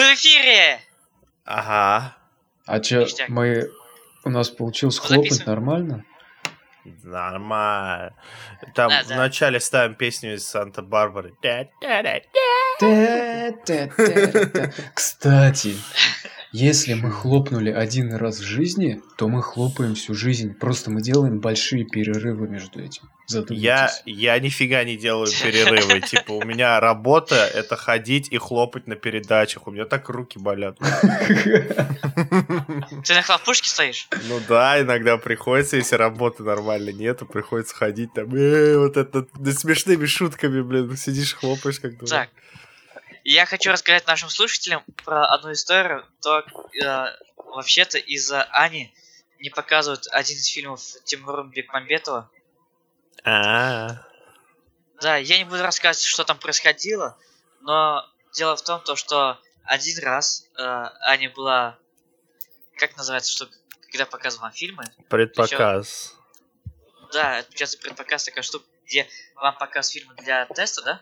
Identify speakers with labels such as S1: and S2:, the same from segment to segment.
S1: В эфире!
S2: Ага.
S3: А чё,
S1: Ништяк.
S3: мы... У нас получилось
S1: Ну,
S3: хлопать
S1: записываем.
S3: нормально?
S2: Нормально. Там
S1: Да, да.
S2: вначале ставим песню из Санта-Барбары.
S3: Кстати, если мы хлопнули один раз в жизни, то мы хлопаем всю жизнь. Просто мы делаем большие перерывы между этим.
S2: Я, я нифига не делаю перерывы. Типа, у меня работа — это ходить и хлопать на передачах. У меня так руки болят.
S1: Ты на хлопушке стоишь?
S2: Ну да, иногда приходится, если работы нормально нету, приходится ходить там, «Э, вот это, смешными шутками, блин, сидишь, хлопаешь как дурак.
S1: Так. Я хочу рассказать нашим слушателям про одну историю. То э, вообще-то из-за Ани не показывают один из фильмов Тимура Бекмамбетова.
S2: А,
S1: Да, я не буду рассказывать, что там происходило, но дело в том, то, что один раз э, Аня была... Как называется, что когда показываем фильмы?
S2: предпоказ.
S1: Да, это сейчас предпоказ такая штука, где вам показ фильма для теста, да?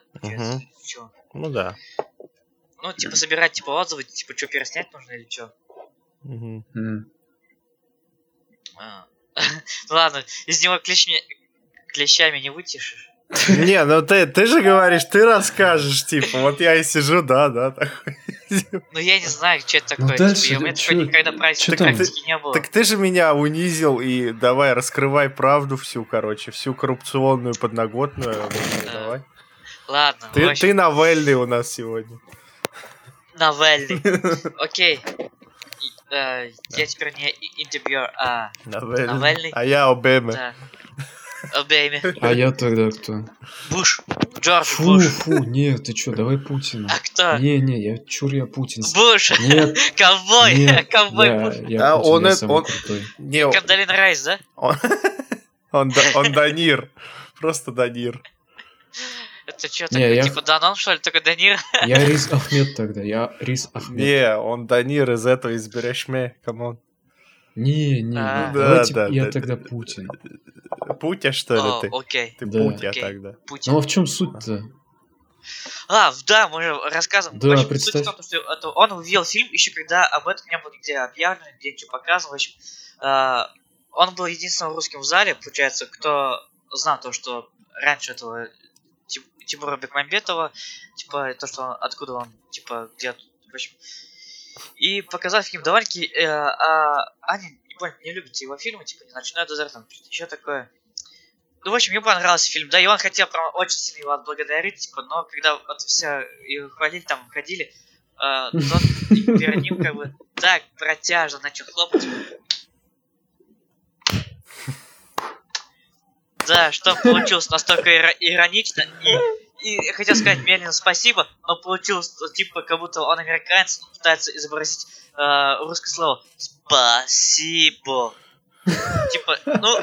S1: чё?
S2: Ну да.
S1: Ну, типа, собирать, типа, отзывы, типа, что переснять нужно или что?
S3: М.
S1: Ну ладно, из него клещами, клещами не вытешишь.
S2: Не, ну ты, ты же говоришь, ты расскажешь, типа, вот я и сижу, да, да, такой.
S1: Ну, я не знаю, что это
S3: Ну,
S1: такое.
S3: дальше,
S1: типа, у меня
S3: чё-
S1: никогда практики, не было.
S2: Так ты же меня унизил, и давай, раскрывай правду всю, короче, всю коррупционную подноготную.
S1: Да.
S2: Давай.
S1: Ладно,
S2: Ты, ты новельный у нас сегодня.
S1: Новелли. Окей. Э, Я теперь не и- интервьюер, а
S2: Новельный. А я Обеме.
S1: да. Обейми.
S3: А я тогда кто?
S1: Буш. Джордж
S3: Фу,
S1: Буш.
S3: фу, нет, ты чё, давай Путина.
S1: А кто?
S3: Не-не, я чур я Путин.
S1: Буш.
S3: Нет,
S1: Ковбой.
S3: нет,
S1: Ковбой
S3: я,
S1: Буш.
S3: я
S2: А
S3: Путин,
S2: он
S3: я
S2: это-
S3: самый
S2: он-
S3: крутой.
S2: Не,
S1: Кандалин Райс, да?
S2: он, он, да- он Данир. Просто Данир.
S1: Это что
S3: Не,
S1: такое?
S3: я-
S1: Типа Данон, что ли? Только Данир?
S3: Я Рис Ахмед тогда, я Рис Ахмед.
S2: Не, он Данир из этого, из Берешме. Камон.
S3: Не, не,
S1: А.
S2: Да,
S3: давайте
S2: да,
S3: я
S2: да,
S3: тогда
S2: да.
S3: Путин.
S2: Путя, что ли,
S1: О,
S2: ты?
S1: окей.
S2: Ты
S3: Да.
S2: Путя
S1: Окей.
S2: тогда.
S1: Путин.
S3: Ну а в чем суть-то?
S1: А, да, мы же рассказываем.
S3: Да,
S1: В общем,
S3: представь.
S1: Суть в том, что это он увидел фильм еще когда об этом не было нигде объявлено, где ничего показано. В общем, э, он был единственным русским в зале, получается, кто знал то, что раньше этого Тимура Бекмамбетова, типа, то, что он, откуда он, типа, где, в общем. И показал фильм довольно-таки, э, а Аня, не понял, не любит его фильмы, типа, «Ночной дозор», там, еще такое. Ну, в общем, ему понравился фильм, да, и он хотел прям очень сильно его отблагодарить, типа, но когда вот все его хвалили, там, ходили, э, тот перед ним как бы так протяжно начал хлопать. Да, что получилось настолько иро- иронично, и, и хотел сказать Мелину спасибо, но получилось, типа, как будто он американец, он пытается изобразить э, русское слово «спасибо». Типа, ну,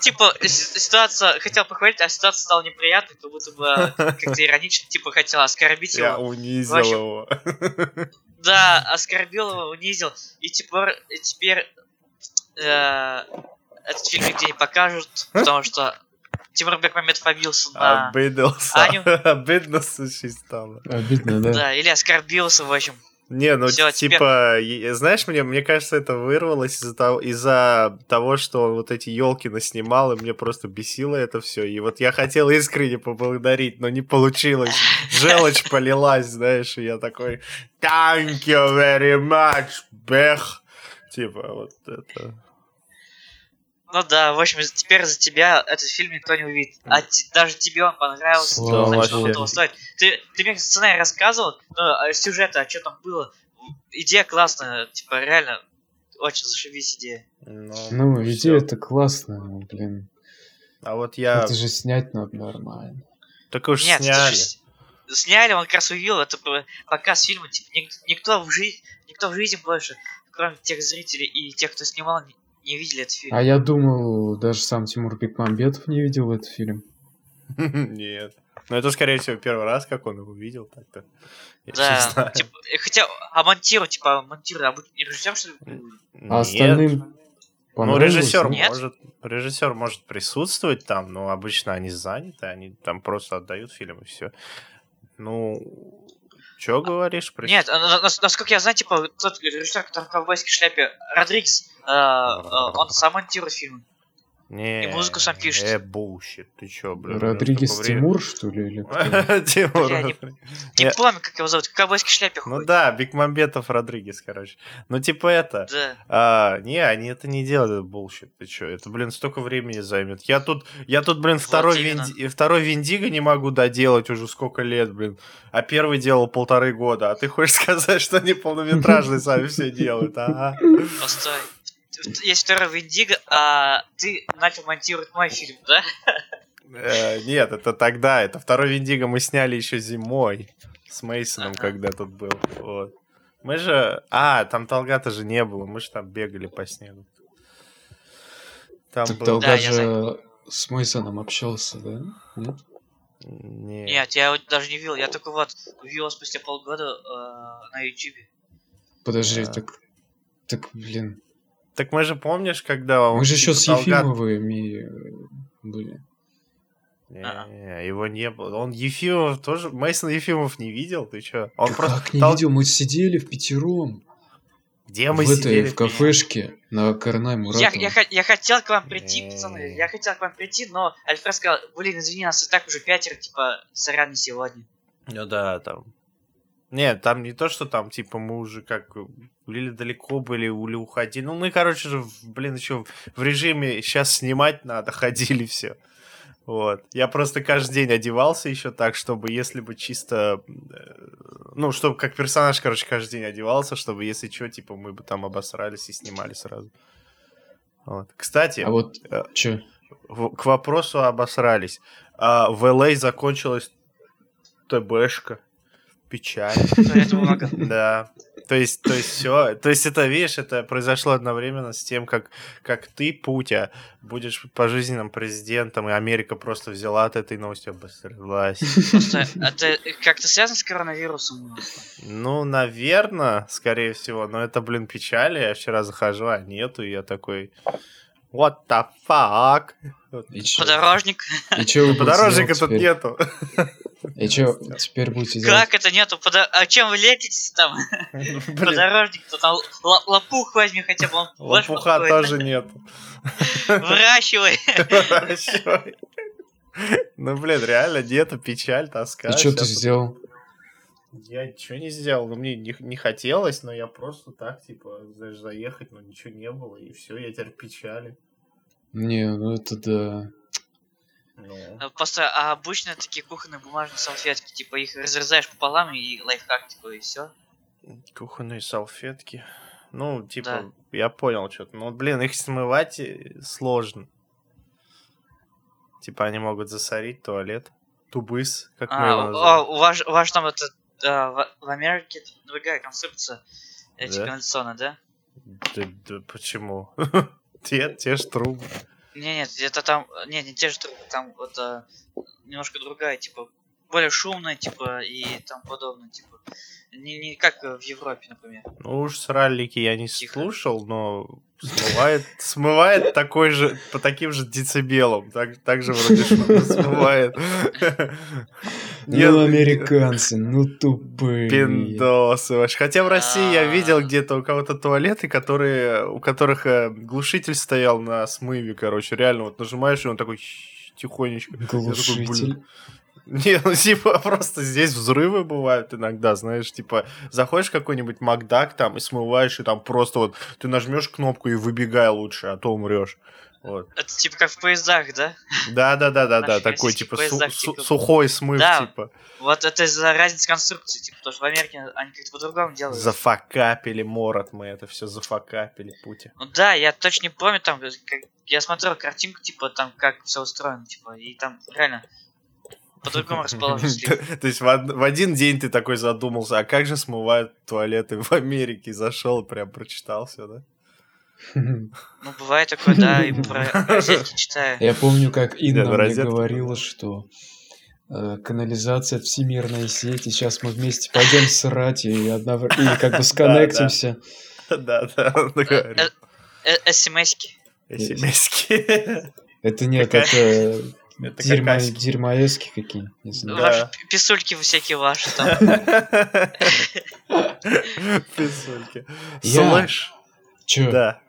S1: типа, ситуация, хотел похвалить, а ситуация стала неприятной, как будто бы э, как-то иронично, типа, хотел оскорбить
S2: Я
S1: его.
S2: унизил
S1: В общем,
S2: его.
S1: Да, оскорбил его, унизил. И теперь, теперь э, этот фильм нигде не покажут, потому что Тимур Бекмамбетов обиделся на...
S2: Обиделся.
S1: Аню.
S2: Обидно очень стало.
S3: Обидно, да?
S1: Да, или оскорбился, в общем.
S2: Не, ну
S1: Всё,
S2: типа, е- знаешь, мне, мне кажется, это вырвалось из-за того, из-за того, что он вот эти елки наснимал, и мне просто бесило это все. И вот я хотел искренне поблагодарить, но не получилось. Желчь полилась, знаешь, и я такой Thank you very much, Бех. Типа, вот это.
S1: Ну да, в общем, теперь за тебя этот фильм никто не увидит. А т- даже тебе он понравился,
S3: Слава
S1: значит, он того стоит. Ты, ты мне сценарий рассказывал, но а, сюжет, а что там было? Идея классная, типа, реально, очень зашибись идея.
S2: Ну,
S3: Ну,
S2: всё.
S3: идея-то классная, ну, блин.
S2: А вот я...
S3: Это же снять надо нормально.
S2: Так уж
S1: Нет,
S2: сняли.
S1: с- сняли, он как раз увидел, это по- показ фильма, типа, ник- никто в жизни, никто в жизни больше, кроме тех зрителей и тех, кто снимал, не, видели этот фильм.
S3: А я думал, даже сам Тимур Бекмамбетов не видел этот фильм.
S2: Нет. Ну, это, скорее всего, первый раз, как он его видел, так-то.
S1: Да, типа, э, хотя, а монтиру, типа, монтиру, а не режиссер, что ли?
S3: А
S2: Нет.
S3: остальным
S2: Ну, режиссер?
S1: Нет?
S2: может, режиссер может присутствовать там, но обычно они заняты, они там просто отдают фильм и все. Ну, Чё говоришь? Прости?
S1: Нет, а, на- на- насколько я знаю, типа, тот режиссер, который в ковбойской шляпе, Родригес, э, э, он сам монтирует фильмы.
S2: Не,
S1: и музыку сам пишет.
S2: Э, bullshit. Ты чё, блин?
S3: Родригес Тимур, что ли? Или?
S2: Тимур.
S1: Не- помню, как его зовут, в ковбойской шляпе
S2: Ну да, Бекмамбетов Родригес, короче. Ну типа это...
S1: Да.
S2: А, не, они это не делают, bullshit. Ты чё? Это, блин, столько времени займет. Я тут, я тут, блин, второй, второй Виндиго не могу доделать уже сколько лет, блин. А первый делал полторы года. А ты хочешь сказать, что они полнометражные сами все делают, ага.
S1: Постой. Есть второй Виндиго, а ты начал монтировать мой фильм, да?
S2: Э, Нет, это тогда. Это второй Виндиго мы сняли еще зимой. С Мейсоном,
S1: Ага.
S2: когда тут был. Вот. Мы же... А, там Толгата же не было. Мы же там бегали по снегу. Там
S3: Так
S2: был...
S3: Долга
S1: Да, я
S3: же с Мейсоном общался, да? Нет?
S2: Не.
S1: Нет, я его даже не видел. Я только вот увидел его спустя полгода э, на ютубе.
S3: Подожди,
S2: Да.
S3: так... Так, блин.
S2: Так мы же помнишь, когда он...
S3: Мы же еще с Ефимовыми э, были.
S2: Не, его не было. Он Ефимов тоже... Мейсон Ефимов не видел? Ты чё? Он
S3: Да
S2: просто...
S3: как не видел, мы сидели в пятером.
S2: Где
S3: в
S2: мы
S3: этой,
S2: сидели?
S3: в кафешке на Карнай
S1: Я,
S3: Муратова.
S1: я, я хотел к вам прийти, пацаны. Я хотел к вам прийти, но Альфред сказал, блин, извини, нас и так уже пятеро, типа, сорян не сегодня.
S2: Ну да, там. Нет, там не то, что там, типа, мы уже как или далеко были, или уходили. Ну, мы, короче же, блин, еще в режиме сейчас снимать надо, ходили все. Вот. Я просто каждый день одевался еще так, чтобы если бы чисто... э, Ну, чтобы как персонаж, короче, каждый день одевался, чтобы если что, типа, мы бы там обосрались и снимали сразу. Вот. Кстати,
S3: А вот,
S2: э,
S3: чё?
S2: в- к вопросу обосрались. А, в LA закончилась ТБшка. Печаль. Да. То есть, то есть все, то есть это, видишь, это произошло одновременно с тем, как, как ты, Путя, будешь пожизненным президентом, и Америка просто взяла от этой новости обосралась.
S1: Просто это как-то связано с коронавирусом?
S2: Ну, наверное, скорее всего, но это, блин, печаль. Я вчера захожу, а нету, и я такой, what the fuck?
S3: И чё?
S1: Подорожник.
S3: И чё
S2: Подорожника тут нету.
S3: И чё теперь будете делать?
S1: Как это нету? Подо- А чем вы летите там?
S2: Блин,
S1: Подорожник-то там лопух возьми хотя бы,
S2: лопуха тоже нету.
S1: Выращивай.
S2: Выращивай. Ну, блин, реально нету, печаль, тоска.
S3: И что ты сделал?
S2: Я ничего не сделал, ну мне не, не хотелось, но я просто так, типа, знаешь, заехать, но ничего не было, и все, я теперь печали.
S3: Не, ну это да.
S2: Ну,
S1: Ну, Просто а обычно такие кухонные бумажные салфетки, типа их разрезаешь пополам и лайфхак такой, и все.
S2: кухонные салфетки. Ну, типа,
S1: Да.
S2: я понял что-то. Ну, блин, их смывать э, сложно. Типа, они могут засорить туалет. Тубыс, как мы его
S1: А,
S2: называем.
S1: о, у вас, у вас там это а, в, в Америке другая концепция эти
S2: Да?
S1: канализационные, да?
S2: Да, да почему? те, те ж трубы.
S1: Не, нет, это там, не, не те же трубы, там а, немножко другая, типа более шумная, типа и там подобное, типа не, не как в Европе, например.
S2: Ну уж с раллики я не
S1: Тихо.
S2: слушал, но смывает, смывает такой же, по таким же децибелам. Так, так же вроде смывает.
S3: Ну, американцы, ну тупые.
S2: Пиндосы вообще. Хотя в России я
S1: А.
S2: видел где-то у кого-то туалеты, которые, у которых э, глушитель стоял на смыве, короче. Реально, вот нажимаешь, и он такой тихонечко.
S3: Глушитель.
S2: Не, ну типа просто здесь взрывы бывают иногда, знаешь, типа заходишь в какой-нибудь Макдак там и смываешь, и там просто вот ты нажмешь кнопку и выбегай лучше, а то умрешь. Вот.
S1: Это типа как в поездах, да?
S2: Да, да, да, да, да, такой типа
S1: поезда,
S2: су-
S1: типа.
S2: сухой смыв,
S1: Да.
S2: типа.
S1: Вот это из-за разницы конструкции, типа, потому что в Америке они как-то по-другому делают.
S2: Зафакапили морот мы это все зафакапили пути.
S1: Ну да, я точно не помню, там, как, я смотрел картинку, типа, там, как все устроено, типа, и там реально по-другому расположено. слив.
S2: То есть в один день ты такой задумался, а как же смывают туалеты в Америке? Зашел, прям прочитал все, да?
S1: Ну, бывает такое, да, и про розетки читаю.
S3: Я помню, как Инна
S2: Да,
S3: мне говорила, что э, канализация всемирная сеть, и сейчас мы вместе пойдем срать и, одновр- и как бы сконнектимся.
S2: Да, да, он говорит.
S1: Э, СМСки.
S2: SMS-ки.
S3: Это нет, это
S2: Это
S3: Дерьмо, дерьмоески какие, не знаю.
S2: Да.
S1: Ваши писульки всякие ваши там.
S2: Писульки. Слышь,
S3: Чё?
S2: да.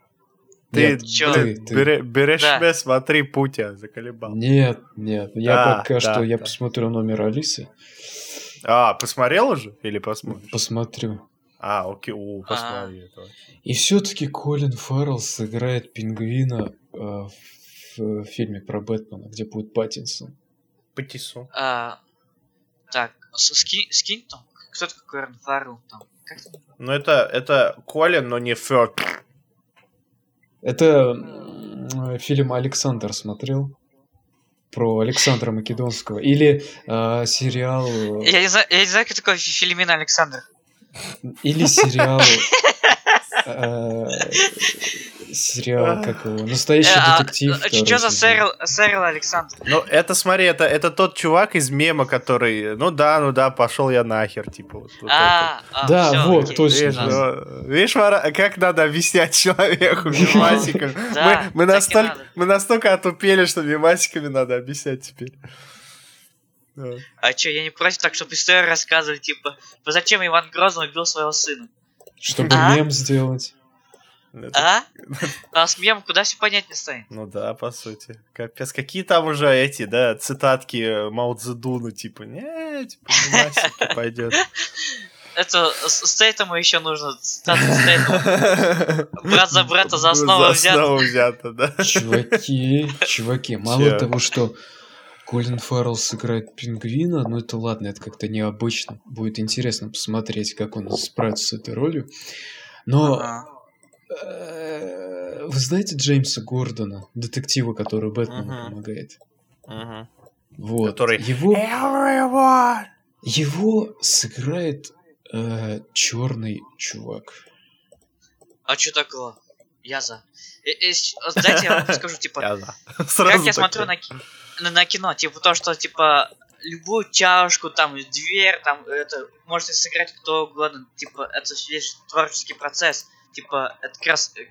S2: Ты,
S3: Нет,
S1: чё?
S3: ты, ты.
S2: бере- берешь
S1: Да.
S2: смотри, Путя, заколебал.
S3: Нет, нет, я
S2: Да,
S3: пока
S2: да,
S3: что, я
S2: да.
S3: посмотрю номер Алисы,
S2: А, посмотрел уже? Или посмотришь?
S3: посмотрю.
S2: А, окей, у, посмотри. это вообще.
S3: И все-таки Колин Фаррелл сыграет пингвина э, в, в фильме про Бэтмена, где будет Паттинсон.
S2: Потису.
S1: А, Так, с- ски- скинь там. Кто такой Корн Фаррелл там? Как?
S2: Ну, это, это Колин, но не Фёрд.
S3: Это м, фильм Александр смотрел про Александра Македонского или э, сериал
S1: Я не знаю, я не знаю, кто такой Фи- Филимин Александр.
S3: или сериал э, сериал как его настоящий
S1: Э, а,
S3: детектив.
S1: э,
S3: второй
S1: Чё за. Сэрил Сэрил Александр?
S2: Ну, это, смотри, это, это тот чувак из мема, который, ну да, ну да, пошел я нахер, типа. Вот, вот
S1: А, а,
S3: Да, вот,
S1: окей.
S3: точно.
S2: Видишь, ну, видишь, как надо объяснять человеку мемасиками?
S1: Да,
S2: мы, мы, настолько, мы настолько отупели, что мемасиками надо объяснять теперь. Вот.
S1: А чё, я не против, так чтобы историю рассказывали, типа, «Ну зачем Иван Грозный убил своего сына?
S3: Чтобы
S1: А?
S3: мем сделать.
S2: Это-
S1: А? А с мемом куда все понять не станет?
S2: Ну да, по сути. Капец, какие там уже эти, да, цитатки э, Мао Цзэдуна, типа, не, типа, пойдет.
S1: Это с Стейтому еще нужно. цитату. Брат за брата за основу взят.
S2: За основу взято, да.
S3: Чуваки, чуваки, мало того, что Колин Фаррелл сыграет пингвина, ну это ладно, это как-то необычно. Будет интересно посмотреть, как он справится с этой ролью. Но
S1: Ага.
S3: Э, вы знаете Джеймса Гордона, детектива, который Бэтмену
S2: Мгм.
S3: помогает?
S2: Мгм.
S3: Вот.
S2: Который-
S3: Его,
S2: Everyone!
S3: его сыграет черный чувак.
S1: А что такого? Я за. Э, э, с- вот Дайте я вам скажу, типа,
S2: Я за.
S1: как
S2: Сразу
S1: я смотрю на, на, на кино, типа то, что типа любую чашку, там, дверь, там, это можете сыграть кто угодно, типа, это лишь творческий процесс, типа, это как раз э,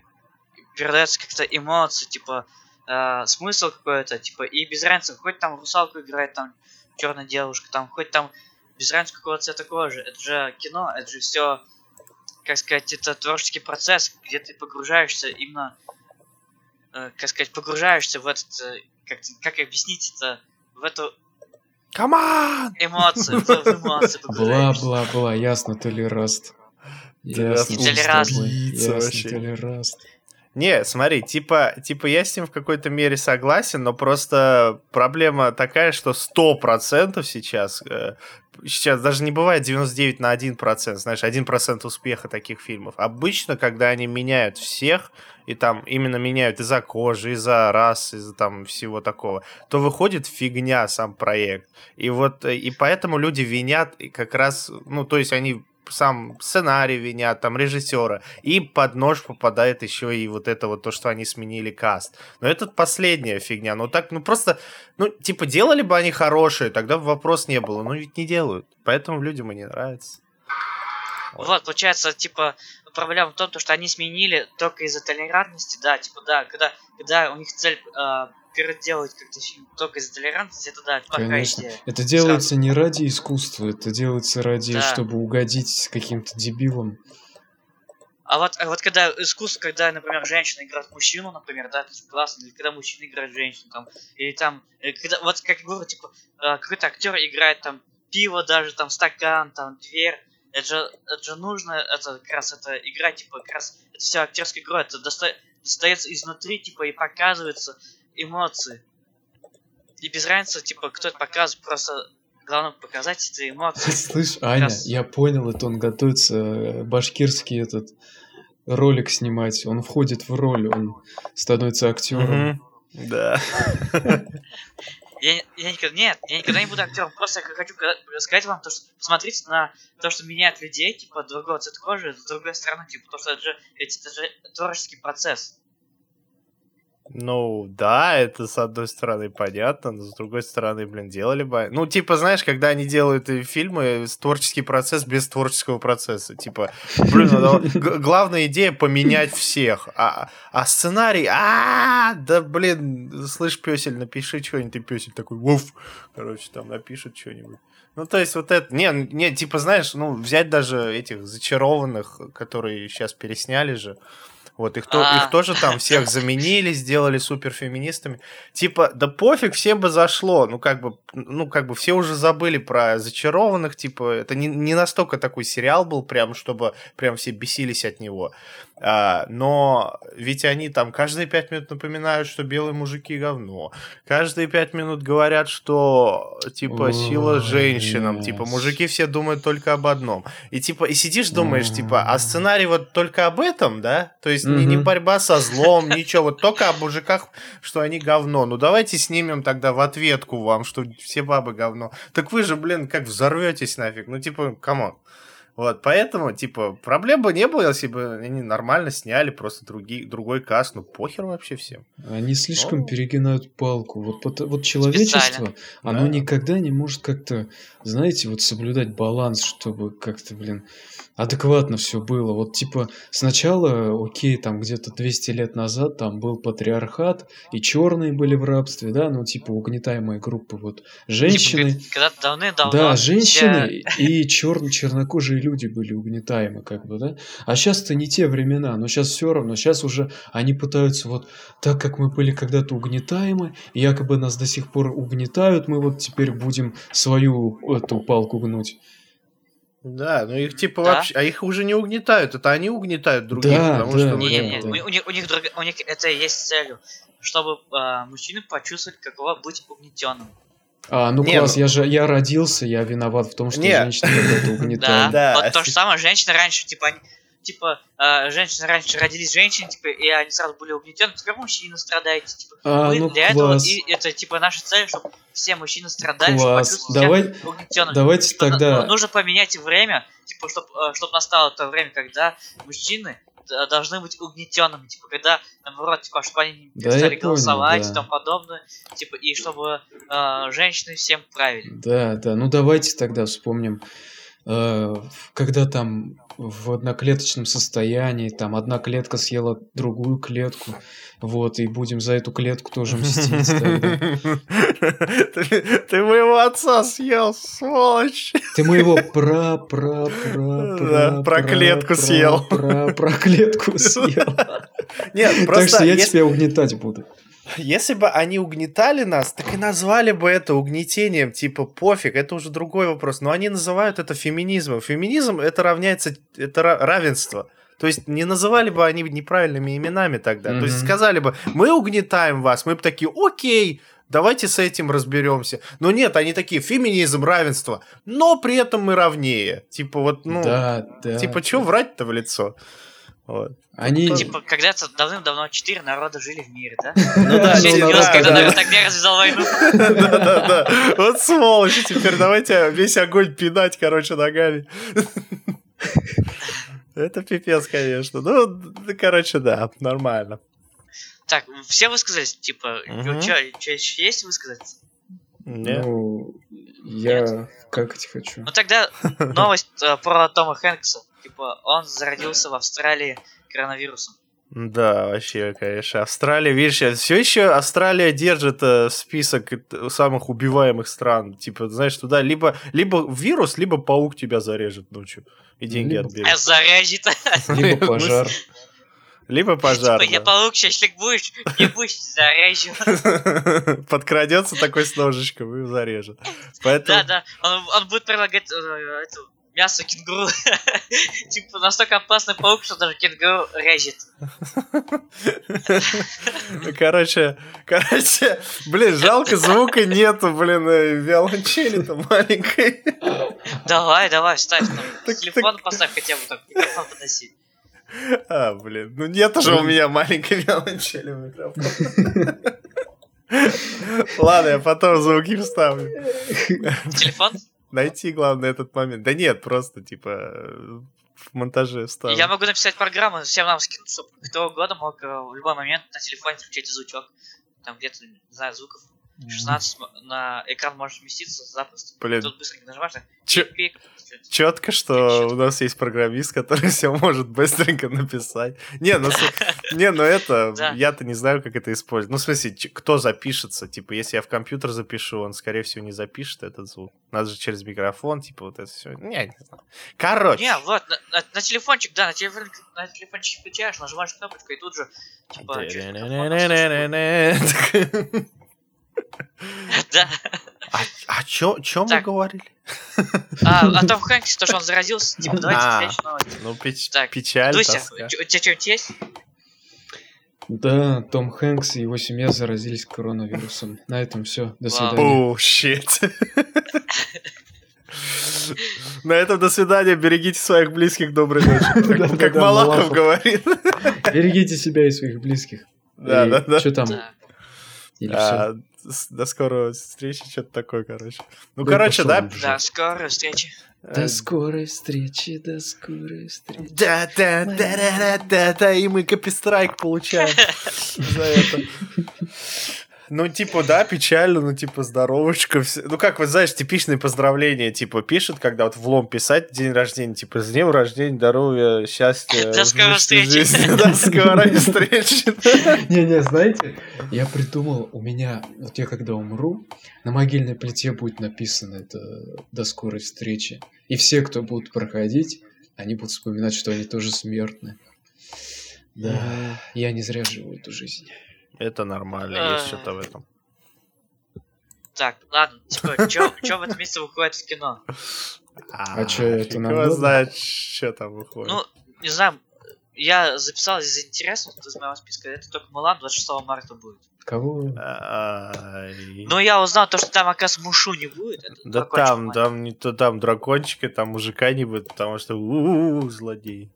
S1: передается как-то эмоции, типа, э, смысл какой-то, типа, и без разницы, хоть там русалку играет, там, черная девушка, там, хоть там без разницы какого цвета кожи, это же кино, это же все, как сказать, это творческий процесс, где ты погружаешься именно, э, как сказать, погружаешься в этот, э, как, как объяснить это, в эту
S2: Come on!
S1: в, эмоции погружаешься.
S3: Бла-бла-бла, ясно, толераст. Ясно,
S2: Толераст
S3: что с
S1: Толераст.
S2: Не, смотри, типа, типа я с ним в какой-то мере согласен, но просто проблема такая, что 100% сейчас, э, сейчас даже не бывает 99 на 1%, знаешь, 1% успеха таких фильмов. Обычно, когда они меняют всех, и там именно меняют из-за кожи, из-за рас, из-за там всего такого, то выходит фигня сам проект. И вот, э, и поэтому люди винят и как раз, ну, то есть они сам сценарий винят, там, режиссера, и под нож попадает еще и вот это вот то, что они сменили каст. Но это последняя фигня. Ну так, ну просто, ну, типа, делали бы они хорошие, тогда бы вопрос не было. Но ведь не делают. Поэтому людям и не нравится.
S1: Вот, получается, типа, проблема в том, то, что они сменили только из-за толерантности, да, типа, да, когда, когда у них цель э, переделать как-то фильм только из-за толерантности, это, да, плохая
S3: Конечно.
S1: идея.
S3: Это делается не ради искусства, это делается ради,
S1: Да.
S3: чтобы угодить каким-то дебилам.
S1: А вот, а вот когда искусство, когда, например, женщина играет мужчину, например, да, это классно, или когда мужчина играет женщину, там, или там, э, когда, вот как я говорю, типа, э, какой-то актер играет там пиво даже, там, стакан, там, дверь, это же, это же нужно, это как раз это игра, типа, как раз, это все актерская игра, это доста- достается изнутри, типа, и показываются эмоции. И без разницы, типа, кто это показывает, просто главное показать эти эмоции.
S3: Слышь, Аня,
S1: раз.
S3: я понял, это он готовится э, башкирский этот ролик снимать. Он входит в роль, он становится актером.
S2: Да.
S1: Я, я никогда, нет, я никогда не буду актером. Просто я хочу ка- сказать вам, то, что посмотрите на то, что меняет людей, типа, другого цвета кожи, с другой стороны, типа, потому что это же, ведь это же творческий процесс.
S2: Ну, да, это с одной стороны понятно, но с другой стороны, блин, делали бы... Ну, типа, знаешь, когда они делают э, фильмы, творческий процесс без творческого процесса. Типа, блин, ну, главная идея поменять всех. А, а сценарий... А, да, блин, слышь, песель, напиши что-нибудь. Ты песель такой, вуф. Короче, там напишет что-нибудь. Ну, то есть вот это... Не, не, типа, знаешь, ну, взять даже этих зачарованных, которые сейчас пересняли же, вот их, то, их а. тоже там всех заменили, сделали суперфеминистами. Типа, да пофиг, всем бы зашло. Ну, как бы, ну, как бы все уже забыли про зачарованных. Типа, это не, не настолько такой сериал был, прям, чтобы прям все бесились от него. А, но ведь они там каждые пять минут напоминают, что белые мужики говно. Каждые пять минут говорят, что типа сила женщинам. Типа мужики все думают только об одном. И типа и сидишь думаешь, типа, а сценарий вот только об этом, да? То есть не, не борьба со злом, ничего, вот только о мужиках, что они говно. Ну давайте снимем тогда в ответку вам, что все бабы говно. Так вы же, блин, как взорветесь нафиг. Ну типа, come on. Вот, поэтому, типа, проблем бы не было, если бы они нормально сняли просто другие, другой каст, ну похер вообще всем.
S3: Они слишком Но... перегинают палку. Вот, вот человечество, Специально. оно да. никогда не может как-то, знаете, вот соблюдать баланс, чтобы как-то, блин, адекватно все было. Вот типа сначала, окей, там где-то 200 лет назад там был патриархат, и черные были в рабстве, да, ну типа угнетаемые группы, вот женщины.
S1: Типа, когда давны-давно.
S3: Да, женщины все... и черные чернокожие люди были угнетаемы, как бы, да. А сейчас-то не те времена, но сейчас все равно, сейчас уже они пытаются вот так как мы были когда-то угнетаемы, якобы нас до сих пор угнетают, мы вот теперь будем свою эту палку гнуть.
S2: Да, ну их типа да? вообще, а их уже не угнетают, это они угнетают других,
S3: да, потому да, что...
S1: Не, не, не, да. у, них, у, них, у них это есть целью, чтобы э, мужчины почувствовать, каково быть угнетенным.
S3: А, ну не, класс, ну... я же я родился, я виноват в том, что не. женщины когда-то угнетают.
S1: Да, вот то же самое, женщины раньше, типа, типа, э, женщины раньше родились женщины, типа, и они сразу были угнетены, теперь мужчины страдаете, типа,
S3: а, вы ну,
S1: для
S3: класс.
S1: этого, и это, типа, наша цель, чтобы все мужчины страдали,
S3: класс. чтобы Давай, угнетенными. Давайте типа, тогда...
S1: Ну, нужно поменять время, типа, чтобы э, чтоб настало то время, когда мужчины должны быть угнетенными, типа, когда, наоборот, типа, чтобы они да, голосовать понял, да. и тому подобное, типа, и чтобы э, женщины всем правили.
S3: Да, да, ну давайте тогда вспомним Э, когда там в одноклеточном состоянии, там одна клетка съела другую клетку, вот, и будем за эту клетку тоже мстить.
S2: Ты моего отца съел, сволочь!
S3: Ты моего пра пра пра
S2: пра про клетку съел.
S3: Про клетку съел. Нет, просто... Так что я тебя угнетать буду.
S2: Если бы они угнетали нас, так и назвали бы это угнетением, типа пофиг, это уже другой вопрос. Но они называют это феминизмом. Феминизм это равняется, это равенство. То есть не называли бы они неправильными именами тогда. Mm-hmm. То есть сказали бы, мы угнетаем вас, мы бы такие, окей, давайте с этим разберемся. Но нет, они такие, феминизм, равенство, но при этом мы равнее. Типа вот, ну, да, да, типа, что да. врать-то в лицо?
S1: Вот. Они... Ну, типа, когда-то давным-давно четыре народа жили в мире, да? Ну да, ну, когда народ так не развязал войну.
S2: Да-да-да. Вот сволочи, теперь давайте весь огонь пинать, короче, ногами. Это пипец, конечно. Ну, короче, да, нормально.
S1: Так, все высказались, типа, что еще есть высказать?
S3: Нет. Ну, я как хочу.
S1: Ну тогда новость э, про Тома Хэнкса. Типа, он зародился в Австралии коронавирусом.
S2: Да, вообще, конечно. Австралия, видишь, все еще Австралия держит э, список самых убиваемых стран. Типа, знаешь, туда либо, либо вирус, либо паук тебя зарежет ночью. И деньги либо... отберет.
S1: Зарежет.
S3: Либо пожар.
S2: Либо пожар.
S1: Типа, я паук, шашлык будешь, не будешь, зарежу.
S2: Подкрадется такой с ножичком и зарежет. Поэтому...
S1: Да, да, он, он будет предлагать э, эту мясо кенгуру. типа настолько опасный паук, что даже кенгуру режет.
S2: Короче, короче, блин, жалко звука нету, блин, э, виолончели-то маленькой.
S1: Давай, давай, ставь там. Телефон поставь хотя бы так, микрофон подноси.
S2: А, блин, ну нет же у меня маленькой виолончели в микрофон. Ладно, я потом звуки вставлю.
S1: Телефон?
S2: Найти, главное, этот момент. Да нет, просто, типа, в монтаже вставлю.
S1: Я могу написать программу, всем нам скинуть, чтобы кто угодно мог э, в любой момент на телефоне включить звучок. Там где-то, не знаю, звуков 16 на экран может вместиться запросто.
S2: Блин.
S1: Тут быстро нажимаешь, так,
S2: Чё- Четко, что у нас есть программист, который все может быстренько написать. Не, ну, не, ну это, я-то не знаю, как это использовать. Ну, в смысле, кто запишется? Типа, если я в компьютер запишу, он, скорее всего, не запишет этот звук. Надо же через микрофон, типа, вот это все. Не, не знаю. Короче.
S1: Не, вот, на, на- на телефончик, да, на, телефон, на телефончик включаешь, нажимаешь кнопочку, и тут же, типа. Да.
S2: А, а чё, чё мы говорили?
S1: А, а Том Хэнкс, то, что он заразился, типа, давайте
S2: А.
S1: следующую новость.
S2: Ну, печ-
S1: Так,
S2: печаль,
S1: Дуся, у тебя что-нибудь есть?
S3: Да, Том Хэнкс и его семья заразились коронавирусом. На этом все. До свидания.
S2: Оу, щит. На этом до свидания. Берегите своих близких. Доброй ночи. Как- Малахов говорит.
S3: Берегите себя и своих близких.
S2: Да, да, да.
S3: Что там? Или всё?
S2: До скорой встречи, что-то такое, короче. Ну,
S3: Да
S2: короче, да.
S1: Да, скорой встречи.
S2: э,
S3: До скорой встречи, до скорой встречи.
S2: Да, да, да, да, да, да, и мы копистрайк получаем за это. Ну, типа, да, печально, ну, типа, здоровочка. все- Ну, как, вот, знаешь, типичные поздравления, типа, пишут, когда вот в лом писать день рождения, типа, с днем рождения, здоровья, счастья.
S1: До скорой встречи.
S2: До скорой встречи.
S3: Не-не, знаете, я придумал, у меня, вот я когда умру, на могильной плите будет написано это «До скорой встречи». И все, кто будут проходить, они будут вспоминать, что они тоже смертны. Да, я не зря живу эту жизнь.
S2: Это нормально, есть
S1: А.
S2: что-то в этом.
S1: Так, ладно, типа, что в этом месяце выходит в кино?
S3: А чё, это
S2: фиг
S3: нам надо?
S2: знает, что там выходит.
S1: Ну, не знаю, я записал из интересного из моего списка, это только Мулан 26 марта будет.
S3: Кого?
S1: Но я узнал то, что там, оказывается, Мушу не будет. это
S2: Да там, там не то там дракончика, там мужика не будет, потому что у злодей.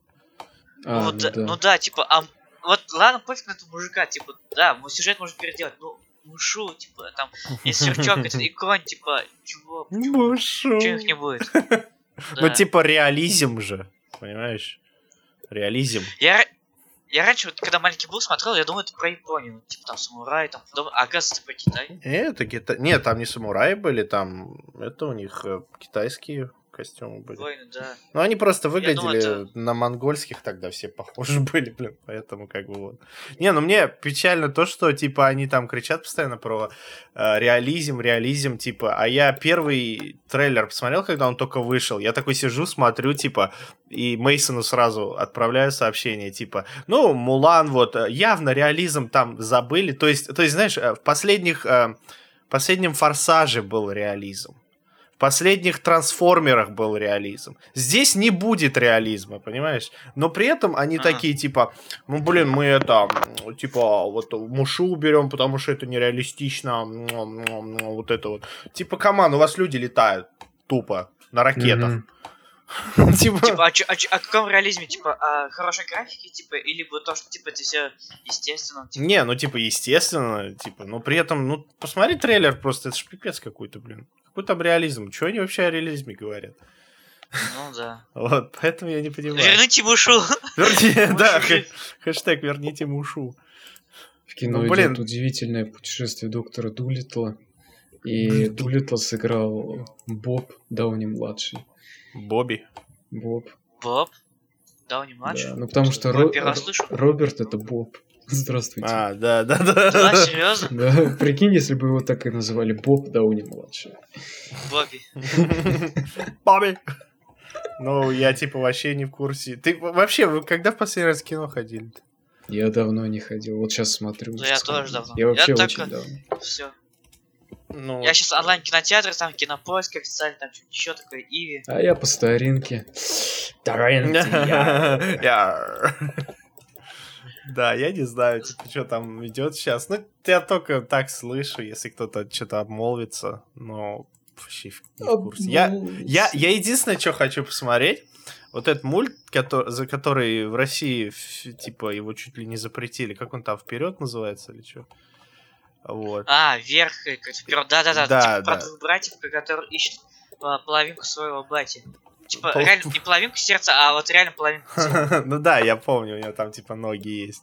S1: Ну,
S3: А,
S1: вот,
S3: ну
S1: да,
S3: да.
S1: ну да, типа, а вот ладно, пофиг на этого мужика, типа, да, мы сюжет можем переделать, ну, Мушу, типа, там, есть сверчок, это и конь, типа, чего,
S2: Мушу.
S1: чего их не будет?
S2: Ну типа реализм же, понимаешь? Реализм.
S1: Я, я раньше, вот, когда маленький был, смотрел, я думал, это про Японию, типа, там, самурай, там, а оказывается, про Китай.
S2: Это Китай. Нет, там не самураи были, там это у них э, китайские костюмы были.
S1: Войны, да.
S2: Ну, они просто выглядели
S1: это-
S2: на монгольских тогда все похожи были, блин, поэтому как бы вот. Не, ну мне печально то, что, типа, они там кричат постоянно про э, реализм, реализм, типа, а я первый трейлер посмотрел, когда он только вышел, я такой сижу, смотрю, типа, и Мейсону сразу отправляю сообщение, типа, ну, Мулан, вот, э, явно реализм там забыли, то есть, то есть, знаешь, э, в последних, э, в последнем Форсаже был реализм. В последних трансформерах был реализм. Здесь не будет реализма, понимаешь? Но при этом они
S1: А.
S2: такие, типа, ну, блин, мы это, типа, вот Мушу уберем, потому что это нереалистично, вот это вот. Типа, команд, у вас люди летают тупо на ракетах.
S3: Мгм.
S2: Типа,
S1: а, чё- а о каком реализме, типа, о хорошей графике, типа, или бы то, что, типа, это все естественно, типа,
S2: не, ну, типа, естественно, типа, но при этом, ну, посмотри трейлер просто, это ж пипец какой-то, блин. Какой там реализм? Чего они вообще о реализме говорят?
S1: ну да.
S2: Вот, поэтому я не понимаю.
S1: Верните Мушу!
S2: Верни- да, хэштег верните Мушу.
S3: В кино
S2: Ну, блин.
S3: идет удивительное путешествие доктора Дулитла. И Дулитла сыграл Боб Дауни-младший.
S2: Бобби.
S3: Боб.
S1: Боб? Дауни младший?
S3: Да, ну потому что Ро-. Роберт это Боб. Здравствуйте.
S2: А, да, да,
S1: Да,
S2: да.
S1: серьезно?
S3: Да, прикинь, если бы его так и называли Боб Дауни-младший.
S1: Бобби.
S2: Бобби. Ну, я типа вообще не в курсе. Ты вообще, вы когда в последний раз в кино ходили?
S3: Я давно не ходил, вот сейчас смотрю.
S1: Да я тоже давно.
S3: Я вообще
S1: Я
S3: очень
S1: только-
S3: давно.
S1: Все.
S2: Ну,
S1: Я сейчас онлайн кинотеатр, там кинопоиск официально, там что-то еще такое, Иви.
S3: А я по старинке. Я-
S2: Да, я не знаю, типа, что там идет сейчас. Ну, я только так слышу, если кто-то что-то обмолвится, но вообще не в курсе. Я, я, я единственное, что хочу посмотреть, вот этот мульт, кото- за который в России, типа, его чуть ли не запретили. Как он там, вперед называется или что? Вот.
S1: А, вверх, э, вперед, да-да-да,
S2: Да,
S1: типа про
S2: да.
S1: двух братьев, которые ищут по- половинку своего бати. Типа,
S2: Пол-
S1: реально не половинку сердца, а вот реально половинку.
S2: Ну да, я помню, у него там типа ноги есть.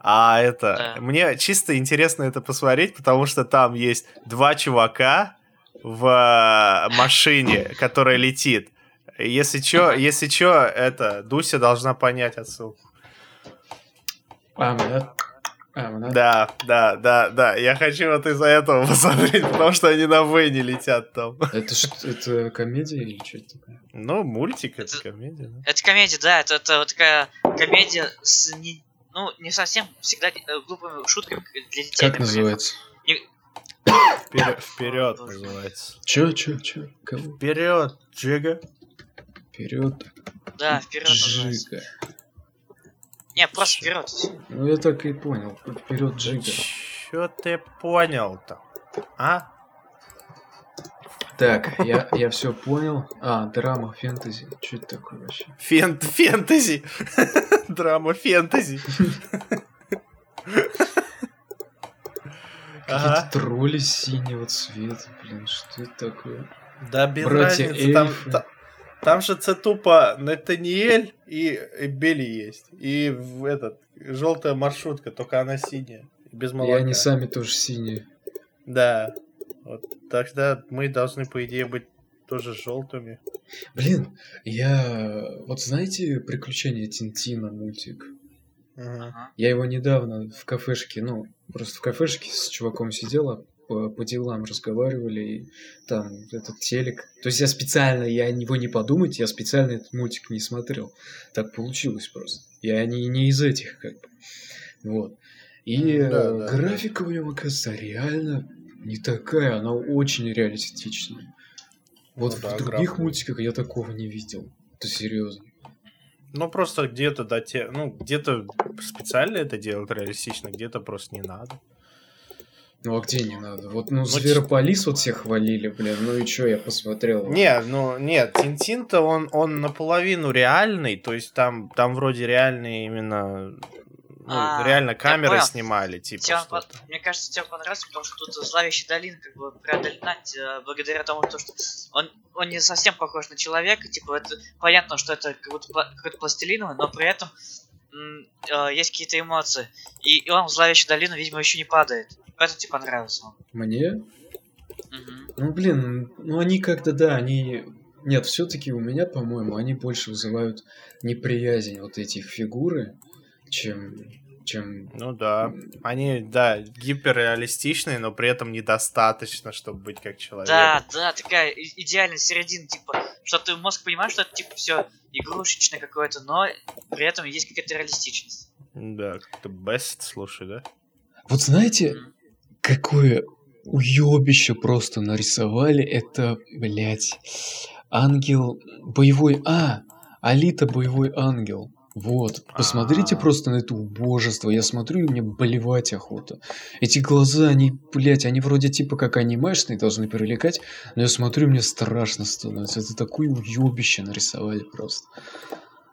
S2: А это,
S1: Да.
S2: мне чисто интересно это посмотреть, потому что там есть два чувака в э, машине, которая летит. Если чё, если чё, это, Дуся должна понять отсылку.
S3: А, да. А, да.
S2: Да, да, да, да. Я хочу вот из-за этого посмотреть, потому что они на Вене летят там.
S3: Это что, это комедия или что это такое?
S2: Ну, мультик, это
S1: Это-
S2: комедия, да.
S1: Это комедия, да, это, это вот такая комедия с не, ну, не совсем всегда э, глупыми шутками для детей.
S3: Как называется?
S2: Вперед, вперед
S1: Боже.
S2: называется.
S3: Чё, чё, чё? Кого?
S2: Вперед, Джига.
S3: Вперед,
S1: Да, вперед называется. Не, просто вперед.
S3: Ну я так и понял. Вперед, Джига.
S2: Чё ты понял-то? А?
S3: Так, я, я все понял. А, драма, фэнтези. Что это такое вообще?
S2: Фент, фэнтези. Драма фэнтези.
S3: Какие-то
S2: Ага.
S3: тролли синего цвета, блин, что это такое?
S2: Да без
S3: Братья
S2: разницы. Там,
S3: эльфы.
S2: та- там же це тупо Натаниэль и, и Белли есть. И в этот желтая маршрутка, только она синяя. и Без
S3: И
S2: молока.
S3: они сами тоже синие.
S2: Да. Вот тогда мы должны, по идее, быть тоже желтыми.
S3: Блин, я... Вот знаете «Приключения Тинтина» мультик?
S1: Ага.
S3: Я его недавно в кафешке, ну, просто в кафешке с чуваком сидела, по, по делам разговаривали, и там этот телек. То есть я специально, я его не подумать, я специально этот мультик не смотрел. Так получилось просто. Я не, не из этих, как бы. Вот. И
S2: Да,
S3: э,
S2: да,
S3: графика в нем, оказывается, реально не такая, она очень реалистичная. Вот
S2: Ну
S3: в
S2: да,
S3: других
S2: графика.
S3: мультиках я такого не видел. Это серьезно.
S2: Ну, просто где-то до те... Ну, где-то специально это делать реалистично, где-то просто не надо.
S3: Ну а где не надо? Вот, ну,
S2: Ну,
S3: Зверополис вот все хвалили, блин, ну и чё, я посмотрел.
S2: Не, ну, нет, Тинтин-то он, он наполовину реальный, то есть там, там вроде реальные именно... Ну,
S1: А,
S2: реально камеры
S1: понял.
S2: снимали, типа
S1: Тебе по- Мне кажется, тебе понравился, потому что тут зловещая долина как бы преодолена э, благодаря тому, то, что он, он не совсем похож на человека, типа это понятно, что это как будто пла- какой-то пластилиновый, но при этом э, есть какие-то эмоции. И, и он в зловещую долину, видимо, еще не падает. Поэтому тебе понравился он.
S3: Мне?
S1: Мгм.
S3: Ну, блин, ну они как-то, да, они... Нет, все-таки у меня, по-моему, они больше вызывают неприязнь вот эти фигуры, чем... чем...
S2: Ну да. Они, да, гиперреалистичные, но при этом недостаточно, чтобы быть как человек.
S1: Да, да, такая идеальная середина, типа, что ты мозг понимаешь, что это типа все игрушечное какое-то, но при этом есть какая-то реалистичность.
S2: Да, как-то best, слушай, да?
S3: Вот знаете, какое уебище просто нарисовали, это, блядь, ангел боевой... А, Алита боевой ангел. Вот, посмотрите
S2: А.
S3: просто на это убожество. Я смотрю, и мне болевать охота. Эти глаза, они, блядь, они вроде типа как анимешные должны привлекать, но я смотрю, мне страшно становится. Это такое уебище нарисовали просто.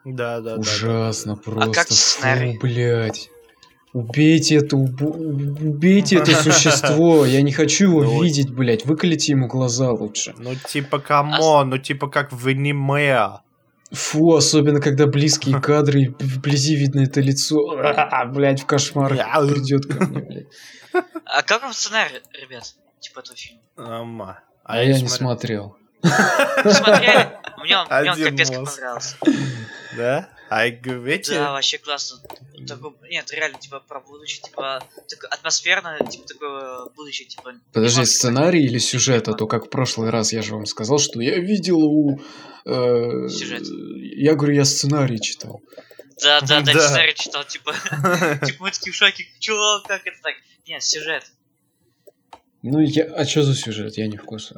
S2: Да, да, да.
S3: Ужасно просто.
S1: как
S3: Фу,
S1: сценарий?
S3: блядь. Убейте это, убо- убейте это существо. Я не хочу его
S2: Ну,
S3: видеть, блядь. Выколите ему глаза лучше.
S2: Ну, типа, come on, ну, типа, как в аниме.
S3: Фу, особенно когда близкие кадры, и вблизи видно это лицо. А, Блядь, в кошмар придет ко мне, блядь.
S1: А как вам сценарий, ребят, типа этого фильма?
S2: Ама.
S3: А я не смотрел.
S1: Смотрели? Мне он, мне он капец как понравился.
S2: Да? А г- эти...
S1: Да, вообще классно. Такой, нет, реально, типа, про будущее, типа, такое атмосферное, типа, такое будущее, типа...
S3: Подожди, сценарий или сюжет? А то как в прошлый раз я же вам сказал, что я видел у... э,
S1: Сюжет.
S3: Я говорю, я сценарий читал.
S1: Да, да, да,
S2: Да.
S1: сценарий читал, типа, типа, мы такие в шоке, чё, как это так? Нет, сюжет.
S3: Ну, я... а что за сюжет? Я не в курсе.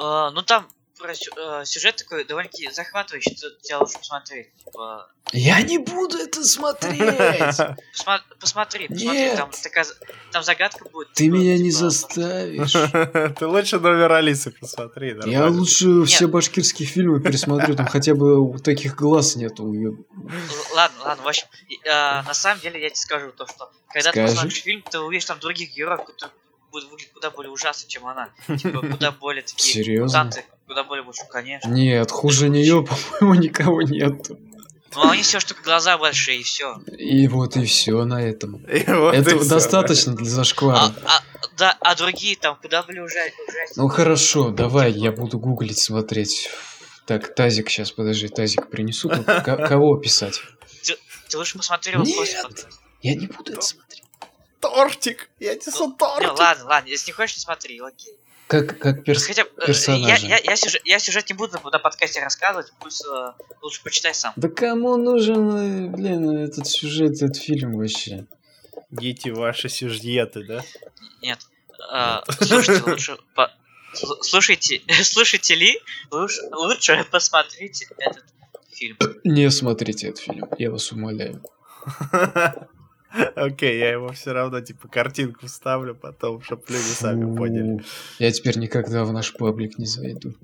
S1: А, ну, там, про сю- э, сюжет такой довольно-таки захватывающий, что тебя лучше посмотреть, типа...
S3: Я не буду это смотреть!
S1: Посма- посмотри, посмотри,
S3: Нет.
S1: там такая, там загадка будет.
S3: Ты
S1: типа,
S3: меня не
S1: типа,
S3: заставишь.
S2: Ты лучше номер Алисы посмотри.
S3: Я лучше все башкирские фильмы пересмотрю, там хотя бы таких глаз нету. уеб-
S1: Л- Ладно, ладно, в общем, а, на самом деле я тебе скажу то, что когда ты посмотришь фильм, ты увидишь там других героев, которые будет выглядеть куда более ужасно, чем она. Типа, куда более такие
S3: Серьезно?
S1: мутанты, куда более больше, конечно.
S3: Нет, хуже нее, по-моему, никого нету.
S1: Ну, они все, что глаза большие, и все.
S3: И вот и все на этом.
S2: И вот
S3: Этого
S2: всё.
S3: достаточно для
S1: А,
S3: зашквара.
S1: а, да, а другие там куда более ужа- ужаснее.
S3: Ну хорошо, давай, я буду гуглить, смотреть. Так, тазик сейчас, подожди, тазик принесу. Кого писать?
S1: Ты лучше посмотри вот
S3: Нет. Я не буду это смотреть.
S2: Тортик! Я несу
S1: Не,
S2: тортик!
S1: ладно, ладно, если не хочешь, не смотри, окей.
S3: Как, как перс...
S1: Хотя э, я,
S3: персонажи.
S1: я, я, сюжет, я сюжет не буду на подкасте рассказывать, пусть э, лучше почитай сам.
S3: Да кому нужен, э, блин, этот сюжет, этот фильм вообще?
S2: Дети ваши сюжеты, да?
S1: Нет. э, слушайте, лучше по- слушайте, слушайте ли, лучше, лучше посмотрите этот фильм.
S3: Не смотрите этот фильм, я вас умоляю.
S2: Окей, я его все равно, типа, картинку вставлю потом, чтобы люди сами поняли.
S3: Я теперь никогда в наш паблик не зайду.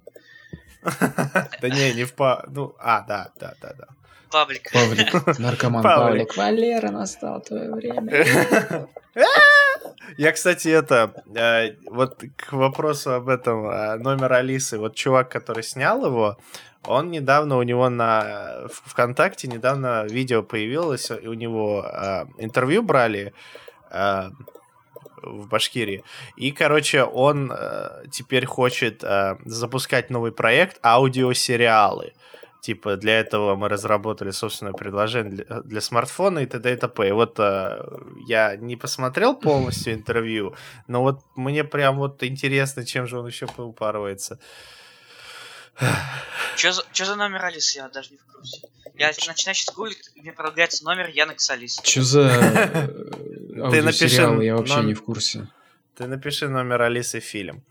S2: Да не, не в па... Ну, а, да, да, да, да.
S1: Паблик.
S3: Паблик, наркоман
S2: Паблик.
S3: Паблик. Валера, настало твое время.
S2: Я, кстати, это, э, вот к вопросу об этом, э, номер Алисы, вот чувак, который снял его, он недавно у него на в ВКонтакте недавно видео появилось, и у него э, интервью брали э, в Башкирии. И, короче, он э, теперь хочет э, запускать новый проект аудиосериалы. Типа, для этого мы разработали собственное предложение для, для смартфона и т.д. и т.п. И вот э, я не посмотрел полностью интервью, но вот мне прям вот интересно, чем же он еще поупарывается.
S1: Что за, чё за номер Алисы, я даже не в курсе. Я начинаю сейчас гуглить, мне предлагается номер Яндекс Алисы.
S3: Че за э,
S2: Ты напиши
S3: я вообще не в курсе.
S2: Ты напиши номер Алисы фильм.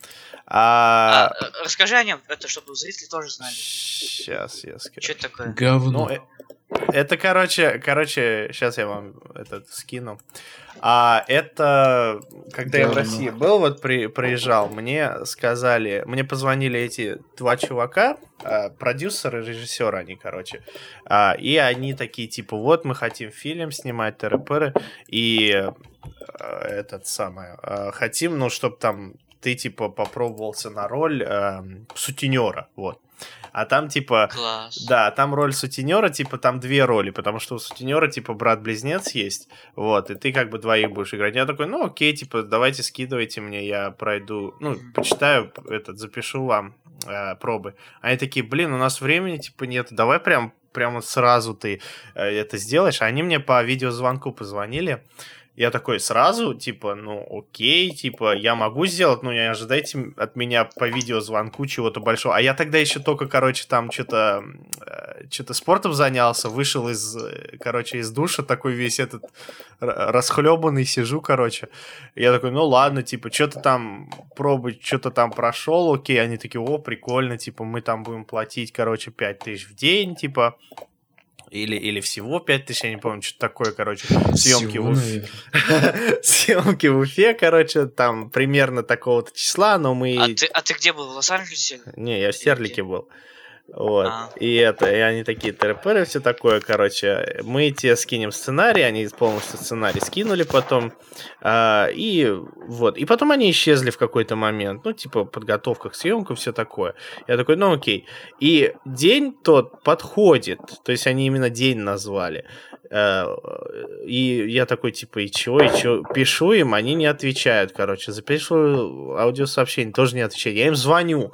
S1: А,
S2: А...
S1: э, расскажи о нем, это чтобы зрители тоже знали.
S2: Сейчас я скажу.
S1: Что это такое?
S3: Говно.
S2: Ну, э, это, короче, короче, сейчас я вам этот скину. А это, когда я в. России был, вот при, приезжал, мне сказали, мне позвонили эти два чувака, а, продюсеры, режиссеры они, короче, а, и они такие, типа, вот мы хотим фильм снимать, ТРПР, и э, этот самый, э, хотим, ну, чтобы там ты, типа, попробовался на роль э, сутенера, вот. А там, типа,
S1: Класс.
S2: да, там роль сутенера, типа, там две роли, потому что у сутенера, типа, брат-близнец есть, вот, и ты как бы двоих будешь играть. Я такой, ну, окей, типа, давайте скидывайте мне, я пройду, ну, почитаю, этот, запишу вам э, пробы. Они такие, блин, у нас времени, типа, нет, давай прям, прямо сразу ты э, это сделаешь. Они мне по видеозвонку позвонили, я такой сразу, типа, ну окей, типа, я могу сделать, но не ожидайте от меня по видеозвонку чего-то большого. А я тогда еще только, короче, там что-то что-то спортом занялся, вышел из, э, короче, из душа, такой весь этот расхлебанный, сижу, короче. Я такой, ну ладно, типа, что-то там пробовать, что-то там прошел, окей. Они такие, о, прикольно, типа, мы там будем платить, короче, 5 тысяч в день, типа, или, или всего 5 тысяч, я не помню, что такое, короче, съемки
S3: Всего,
S2: в Уфе. съемки в Уфе, короче, там примерно такого-то числа, но мы...
S1: А ты, а ты где был? В Лос-Анджелесе?
S2: Не, я в Стерлике был. Вот.
S1: А.
S2: И это, и они такие ТРПРы, все такое, короче. Мы тебе скинем сценарий, они полностью сценарий скинули потом. А, и вот. И потом они исчезли в какой-то момент. Ну, типа, подготовка к съемкам, все такое. Я такой, ну окей. И день тот подходит. То есть они именно день назвали. Э, И я такой, типа, и чё, и чё? Пишу им, они не отвечают, короче. Запишу аудиосообщение, тоже не отвечают. Я им звоню,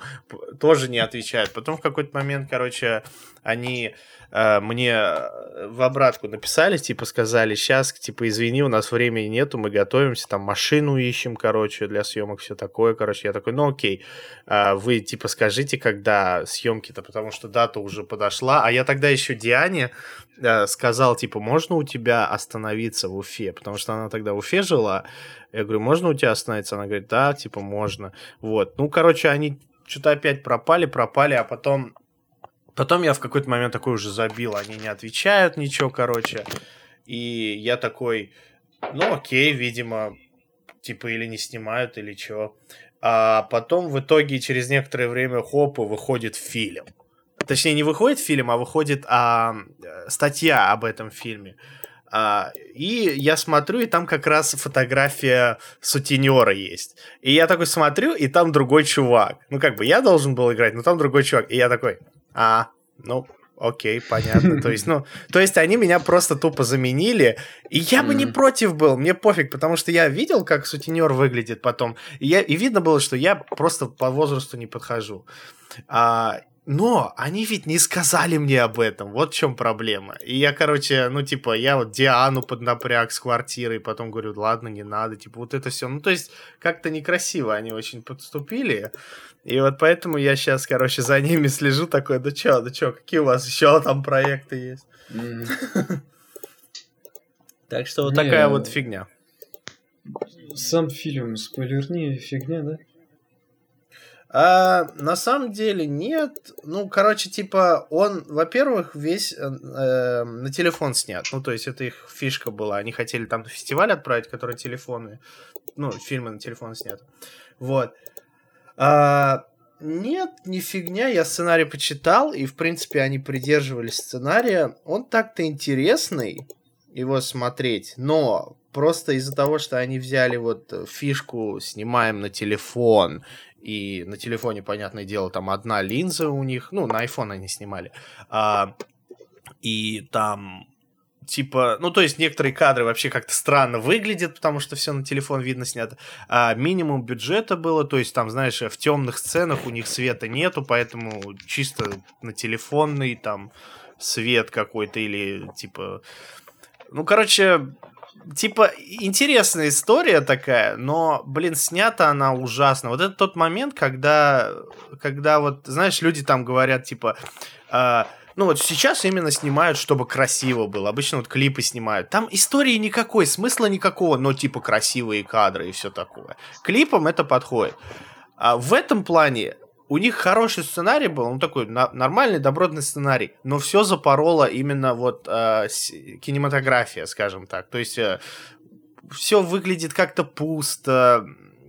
S2: тоже не отвечают. Потом в какой-то момент, короче, они мне э, в обратку написали, типа, сказали, сейчас, типа, извини, у нас времени нету, мы готовимся, там, машину ищем, короче, для съемок, все такое, короче. Я такой, ну окей, А, вы, типа, скажите, когда съемки-то, потому что дата уже подошла. А я тогда еще Диане э, сказал, типа, можно у тебя остановиться в Уфе? Потому что она тогда в Уфе жила. Я говорю, можно у тебя остановиться? Она говорит, да, типа, можно. Вот. Ну, короче, они что-то опять пропали, пропали, а потом... Потом я в какой-то момент такой уже забил, они не отвечают ничего, короче. И я такой, ну окей, видимо, типа или не снимают, или чего. А потом в итоге через некоторое время хоп, и выходит фильм. Точнее, не выходит фильм, а выходит а, э, статья об этом фильме. А, и я смотрю, и там как раз фотография сутенера есть. И я такой смотрю, и там другой чувак. Ну, как бы я должен был играть, но там другой чувак. И я такой, а, ну, окей, понятно. То есть, ну, то есть они меня просто тупо заменили, и я бы не против был, мне пофиг, потому что я видел, как сутенер выглядит потом, и, я, и видно было, что я просто по возрасту не подхожу. А, но они ведь не сказали мне об этом. Вот в чем проблема. И я, короче, ну, типа, я вот Диану поднапряг с квартирой, потом говорю, ладно, не надо, типа, вот это все. Ну, то есть, как-то некрасиво они очень подступили. И вот поэтому я сейчас, короче, за ними слежу, такой, да чё, да чё, какие у вас еще там проекты есть? Так что вот такая вот фигня.
S3: Сам фильм спойлерни, фигня, да?
S2: А, на самом деле нет. Ну, короче, типа, он, во-первых, весь э, э, на телефон снят. Ну, то есть, это их фишка была. Они хотели там фестиваль отправить, который телефоны, ну, фильмы на телефон снят. Вот. А, нет, не фигня. Я сценарий почитал, и, в принципе, они придерживались сценария. Он так-то интересный, его смотреть, но просто из-за того, что они взяли вот фишку «снимаем на телефон», и на телефоне, понятное дело, там одна линза у них, ну, на iPhone они снимали, а, и там типа, ну, то есть некоторые кадры вообще как-то странно выглядят, потому что все на телефон видно снято. А минимум бюджета было, то есть там, знаешь, в темных сценах у них света нету, поэтому чисто на телефонный там свет какой-то или типа... Ну, короче, типа, интересная история такая, но, блин, снята она ужасно. Вот это тот момент, когда, когда вот, знаешь, люди там говорят, типа, э, ну вот сейчас именно снимают, чтобы красиво было. Обычно вот клипы снимают. Там истории никакой, смысла никакого, но типа красивые кадры и все такое. Клипам это подходит. А в этом плане у них хороший сценарий был, ну такой на, нормальный, добротный сценарий, но все запороло именно вот э, кинематография, скажем так. То есть э, все выглядит как-то пусто,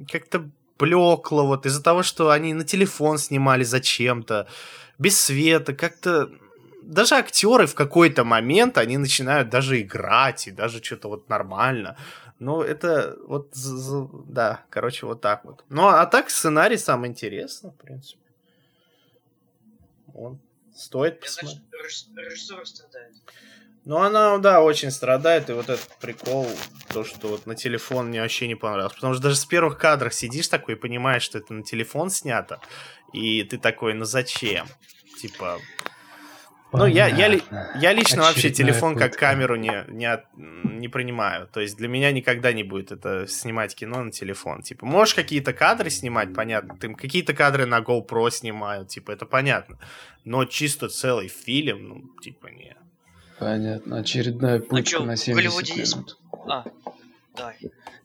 S2: как-то блекло, вот из-за того, что они на телефон снимали зачем-то, без света, как-то даже актеры в какой-то момент они начинают даже играть и даже что-то вот нормально. Ну, это вот, да, короче, вот так вот. Ну, а так сценарий сам интересный, в принципе. Он стоит посмотреть. Страдает. Ну, она, да, очень страдает, и вот этот прикол, то, что вот на телефон мне вообще не понравилось. Потому что даже с первых кадров сидишь такой и понимаешь, что это на телефон снято, и ты такой, ну зачем? Типа, ну, я, я, я лично Очередная вообще телефон пытка. как камеру не, не, от, не принимаю. То есть для меня никогда не будет это снимать кино на телефон. Типа, можешь какие-то кадры снимать, понятно. Ты какие-то кадры на GoPro снимают, типа, это понятно. Но чисто целый фильм, ну, типа, не.
S3: Понятно. Очередная пытка а чё, на 70 минут. А, давай.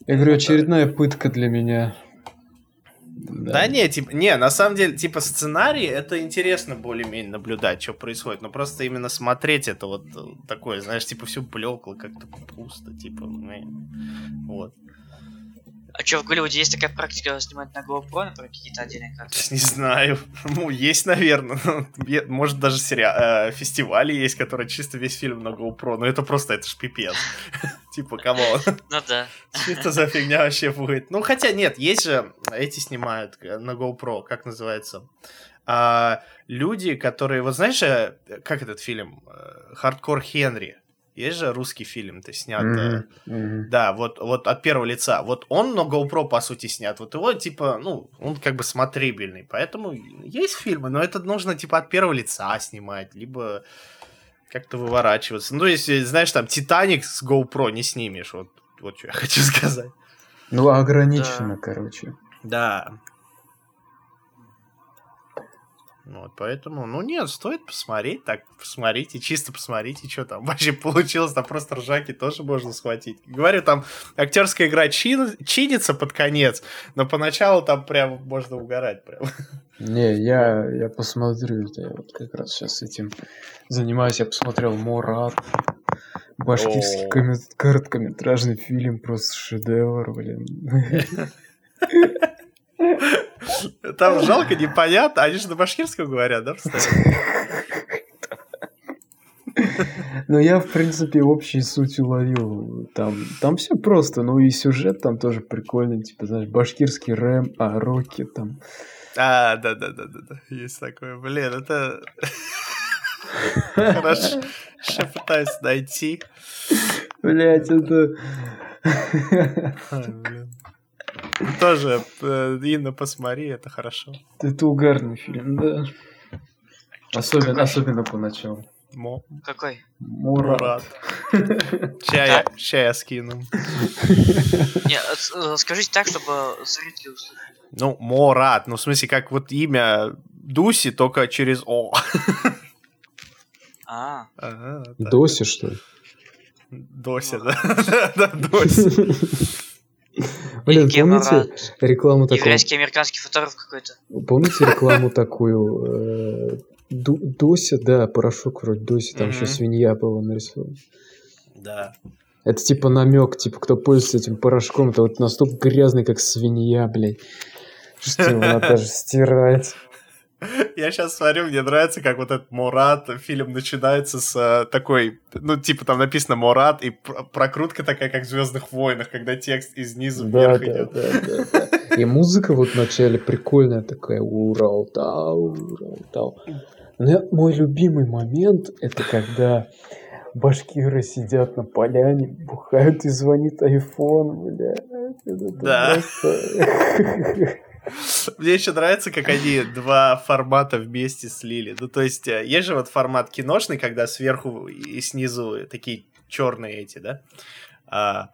S3: Я говорю, очередная пытка для меня.
S2: Да. да не, типа, не, на самом деле, типа, сценарий, это интересно более-менее наблюдать, что происходит, но просто именно смотреть это вот э, такое, знаешь, типа, все блекло, как-то пусто, типа, вот.
S1: А что, в Голливуде есть такая практика снимать на GoPro, например, какие-то отдельные
S2: кадры? Не знаю. Ну, есть, наверное. Может, даже сериал, э, фестивали есть, которые чисто весь фильм на GoPro. Но это просто, это ж пипец. Типа, кого?
S1: Ну да.
S2: Что это за фигня вообще будет? Ну, хотя нет, есть же, эти снимают на GoPro, как называется? А, люди, которые, вот знаешь, э, как этот фильм? Хардкор Хенри. Есть же русский фильм, ты снят. Mm-hmm. Mm-hmm. Да, вот, вот от первого лица. Вот он на GoPro, по сути, снят. Вот его, типа, ну, он как бы смотрибельный. Поэтому есть фильмы, но это нужно, типа, от первого лица снимать, либо как-то выворачиваться. Ну, если, знаешь, там, Титаник с GoPro не снимешь. Вот, вот что я хочу сказать.
S3: Ну, ограничено, да. короче.
S2: Да. Вот, поэтому, ну нет, стоит посмотреть, так, посмотрите, чисто посмотрите, что там вообще получилось, там просто ржаки тоже можно схватить. Говорю, там актерская игра чин, чинится под конец, но поначалу там прям можно угорать прям.
S3: Не, я, я посмотрю, я вот как раз сейчас этим занимаюсь, я посмотрел Мурат, башкирский короткометражный фильм, просто шедевр, блин.
S2: Там жалко, непонятно. Они же на башкирском говорят, да,
S3: Но я, в принципе, общей суть уловил. Там, там все просто, ну и сюжет там тоже прикольный, типа, знаешь, башкирский рэм, а роки там.
S2: А, да, да, да, да, да. Есть такое. Блин, это. Хорошо. Сейчас пытаюсь найти.
S3: Блять, это.
S2: Тоже, э, Инна, посмотри, это хорошо.
S3: Это угарный фильм, да. Особенно, особенно поначалу.
S2: Мо...
S1: Какой?
S3: Мурат.
S2: Чая, чая скину.
S1: Не, э, скажите так, чтобы зрители услышали.
S2: Ну, Морат, ну в смысле, как вот имя Дуси, только через О.
S1: А,
S2: Ага.
S3: Доси, что ли?
S2: Дося, да. Да, да, Дося.
S3: Блин, помните рекламу такую?
S1: еврейский американский фотограф какой-то.
S3: Помните рекламу такую? э, Дося, да, порошок вроде Доси, там еще свинья была нарисована.
S2: Да.
S3: Это типа намек, типа, кто пользуется этим порошком, это вот настолько грязный, как свинья, блядь. Что его надо даже стирать.
S2: Я сейчас смотрю, мне нравится, как вот этот Мурат, фильм начинается с э, такой, ну, типа там написано Мурат, и пр- прокрутка такая, как в Звездных войнах, когда текст из низу вверх
S3: да,
S2: идет.
S3: да, да, да. И музыка вот вначале прикольная такая. Урал-тау, урал-тау. Но мой любимый момент это когда башкиры сидят на поляне, бухают и звонит айфон, бля. Это
S2: Да.
S3: просто-
S2: Мне еще нравится, как они два формата вместе слили. Ну, то есть, э, есть же вот формат киношный, когда сверху и снизу такие черные эти, да, а,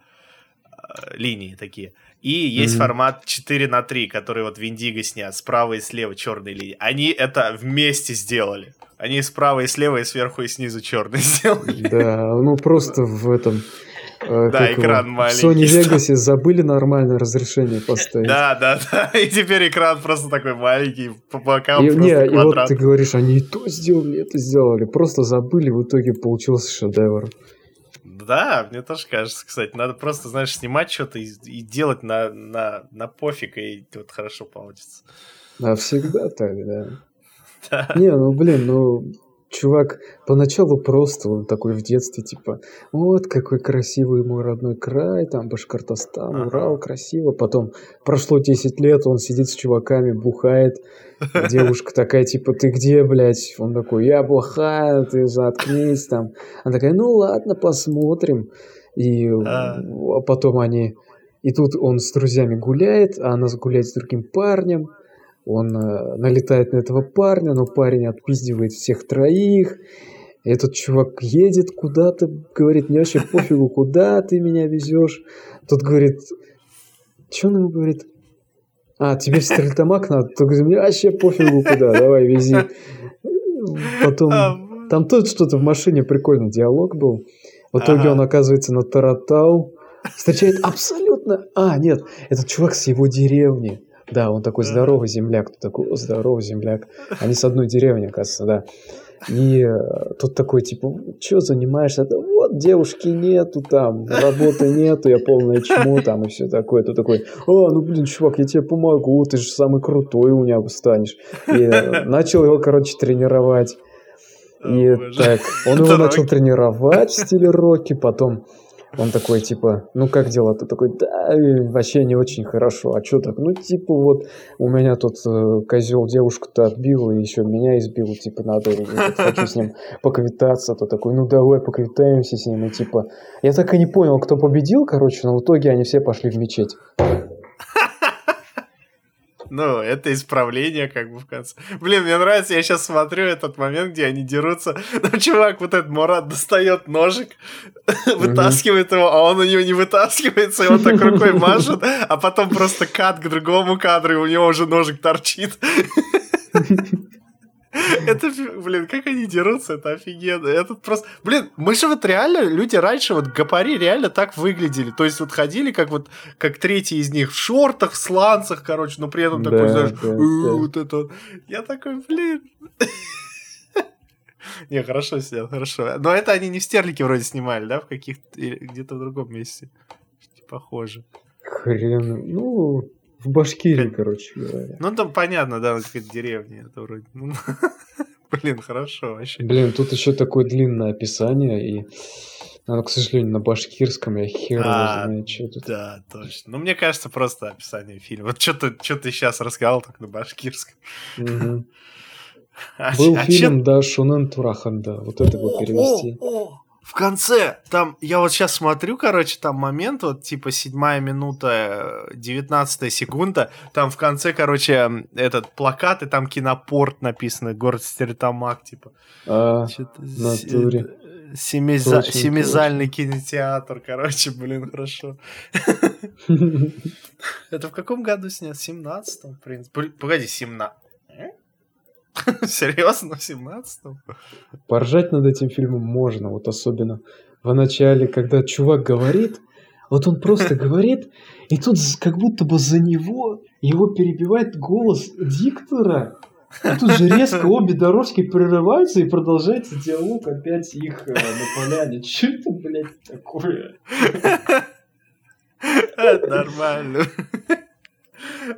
S2: а, линии такие. И есть
S3: Мгм.
S2: формат 4 на 3, который вот в Индиго снят, справа и слева черные линии. Они это вместе сделали. Они справа и слева, и сверху и снизу черные сделали.
S3: Да, ну просто в этом... э,
S2: Да, экран
S3: В
S2: маленький
S3: Sony
S2: стал.
S3: Vegas забыли нормальное разрешение поставить.
S2: Да, да, да. И теперь экран просто такой маленький, по бокам
S3: И,
S2: просто
S3: не, и вот ты говоришь, они и то сделали, и это сделали. Просто забыли, в итоге получился шедевр.
S2: Да, мне тоже кажется, кстати. Надо просто, знаешь, снимать что-то и, и делать на, на, на пофиг, и вот хорошо получится.
S3: А всегда так, да.
S2: Да.
S3: Не, ну блин, ну чувак поначалу просто он такой в детстве, типа, вот какой красивый мой родной край, там Башкортостан,
S2: Ага.
S3: Урал, красиво. Потом прошло 10 лет, он сидит с чуваками, бухает. Девушка такая, типа, ты где, блядь? Он такой, я бухаю, ты заткнись там. Она такая, ну ладно, посмотрим. И
S2: А.
S3: а потом они... И тут он с друзьями гуляет, а она гуляет с другим парнем. Он э, налетает на этого парня, но парень отпиздивает всех троих. Этот чувак едет куда-то, говорит, мне вообще пофигу, куда ты меня везешь. Тут говорит, что он ему говорит? А, тебе в Стрельтамак надо? Тут говорит, мне вообще пофигу куда, давай вези. Потом,
S2: А,
S3: там тоже что-то в машине прикольный диалог был. В итоге
S2: Ага.
S3: он оказывается на Таратау. Встречает абсолютно... А, нет, этот чувак с его деревни. Да, он такой здоровый земляк. Ты такой, о, здоровый земляк. Они с одной деревни, оказывается, да. И э, тут такой, типа, что занимаешься? Да вот, девушки нету там, работы нету, я полное чмо там и все такое. Тут такой, а, ну блин, чувак, я тебе помогу, ты же самый крутой у меня станешь. И э, начал его, короче, тренировать. И
S2: О,
S3: так, он его начал тренировать в стиле Рокки, потом он такой, типа, ну как дела? Ты такой, да, э, вообще не очень хорошо. А что так? Ну, типа, вот у меня тут козел девушку-то отбил и еще меня избил, типа, надо, э, хочу с ним поквитаться. То такой, ну давай поквитаемся с ним. И типа, я так и не понял, кто победил, короче, но в итоге они все пошли в мечеть.
S2: Ну, это исправление, как бы в конце. Блин, мне нравится, я сейчас смотрю этот момент, где они дерутся. Ну, чувак, вот этот Мурат достает ножик, вытаскивает его, а он у него не вытаскивается, и он так рукой машет, а потом просто кат к другому кадру, и у него уже ножик торчит. Это, блин, как они дерутся, это офигенно. Это просто... Блин, мы же вот реально, люди раньше, вот гапари реально так выглядели. То есть вот ходили как вот, как третий из них в шортах, в сланцах, короче, но при этом такой,
S3: Да,
S2: знаешь,
S3: да,
S2: «Э,
S3: да.
S2: вот это вот». Я такой, блин. Не, хорошо снял, хорошо. Но это они не в Стерлике вроде снимали, да, в каких-то, где-то в другом месте. Похоже.
S3: Хрен, ну, в Башкирии, короче говоря.
S2: Ну, там понятно, да, какая-то деревня это вроде. Ну, Блин, хорошо вообще.
S3: Блин, тут еще такое длинное описание, и оно, к сожалению, на башкирском, я хер а, знаю, что тут.
S2: Да, точно. Ну, мне кажется, просто описание фильма. Вот что ты, что ты сейчас рассказал так на башкирском.
S3: Угу. А, Был а фильм, чем... да, Шунен Тураханда. Вот это вот перевести. О,
S2: о, в конце, там, я вот сейчас смотрю, короче, там момент, вот, типа, седьмая минута, девятнадцатая секунда, там в конце, короче, этот плакат, и там кинопорт написано, город Стерлитамак, типа.
S3: А, натуре.
S2: Семиза... Семизальный кинотеатр, короче, блин, хорошо. Это в каком году снят? В 17-м, в принципе. Погоди, 17 Серьезно, в 17-м?
S3: Поржать над этим фильмом можно, вот особенно в начале, когда чувак говорит, вот он просто говорит, и тут как будто бы за него его перебивает голос диктора, и тут же резко обе дорожки прерываются и продолжается диалог опять их э, на поляне. Че это, блядь, такое?
S2: Нормально.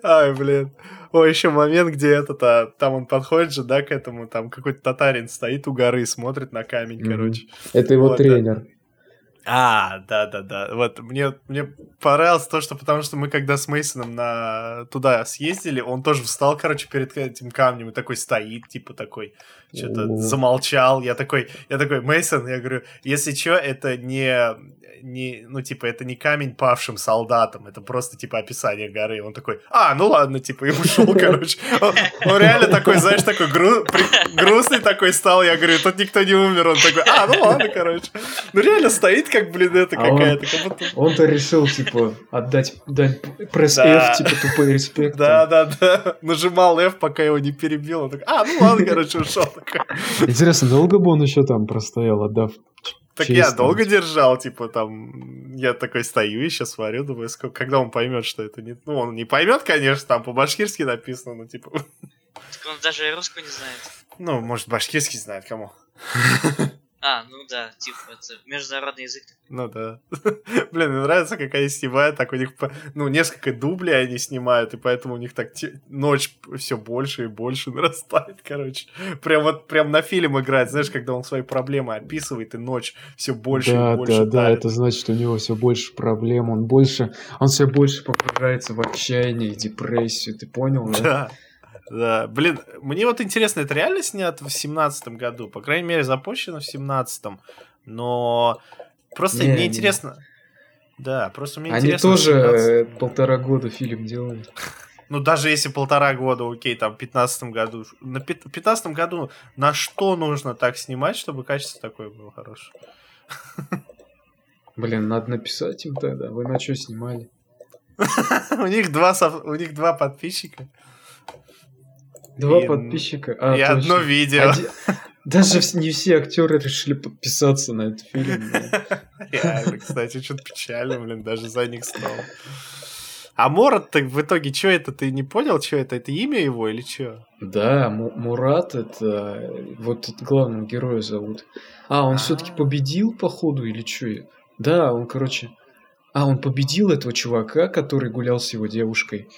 S2: Ай, блин. О, еще момент, где этот, а, там он подходит же, да, к этому, там какой-то татарин стоит у горы, смотрит на камень, mm-hmm. короче.
S3: Это его вот, тренер. Да.
S2: А, да, да, да. Вот мне, мне понравилось то, что потому что мы когда с Мейсоном на туда съездили, он тоже встал, короче, перед этим камнем и такой стоит, типа такой, что-то замолчал. Я такой, я такой, Мейсон, я говорю, если что, это не, не, ну типа это не камень павшим солдатам, это просто типа описание горы. Он такой, а, ну ладно, типа и ушел, короче. Он, он реально такой, знаешь, такой гру, при, грустный такой стал. Я говорю, тут никто не умер. Он такой, а, ну ладно, короче. Ну реально стоит как, блин, это а какая-то.
S3: Он, будто... Он-то решил, типа, отдать дань пресс да. F, типа, тупой респект.
S2: Да, да, да. Нажимал F, пока его не перебил. Он такой, а, ну ладно, короче, ушел.
S3: Интересно, долго бы он еще там простоял, отдав
S2: так я долго держал, типа там, я такой стою еще смотрю, думаю, сколько, когда он поймет, что это не... Ну, он не поймет, конечно, там по-башкирски написано, но типа...
S1: Так он даже и русского не знает.
S2: Ну, может, башкирский знает, кому.
S1: А, ну да, типа, это международный язык.
S2: Ну да. Блин, мне нравится, как они снимают, так у них, ну, несколько дублей они снимают, и поэтому у них так ночь все больше и больше нарастает, короче. Прям вот, прям на фильм играет, знаешь, когда он свои проблемы описывает, и ночь все больше
S3: да,
S2: и больше.
S3: Да, да, да, это значит, что у него все больше проблем, он больше, он все больше погружается в отчаяние, депрессию, ты понял, да?
S2: Да. Да, блин, мне вот интересно, это реально снято в семнадцатом году? По крайней мере, запущено в семнадцатом, но просто не, мне интересно... Да, просто мне
S3: Они
S2: интересно...
S3: Они тоже 17... полтора года фильм делали.
S2: Ну, даже если полтора года, окей, там, в пятнадцатом году. На пятнадцатом году на что нужно так снимать, чтобы качество такое было хорошее?
S3: Блин, надо написать им тогда. Вы на что снимали?
S2: У них два у них два подписчика.
S3: Два и, подписчика.
S2: А, и точно. одно видео. Один...
S3: Даже не все актеры решили подписаться на этот фильм.
S2: Реально, кстати, что-то печально, блин, даже за них стало. А Мурат так в итоге что это? Ты не понял, что это? Это имя его или что?
S3: Да, Мурат это вот главного героя зовут. А, он все-таки победил, походу, или что? Да, он, короче... А, он победил этого чувака, который гулял с его девушкой.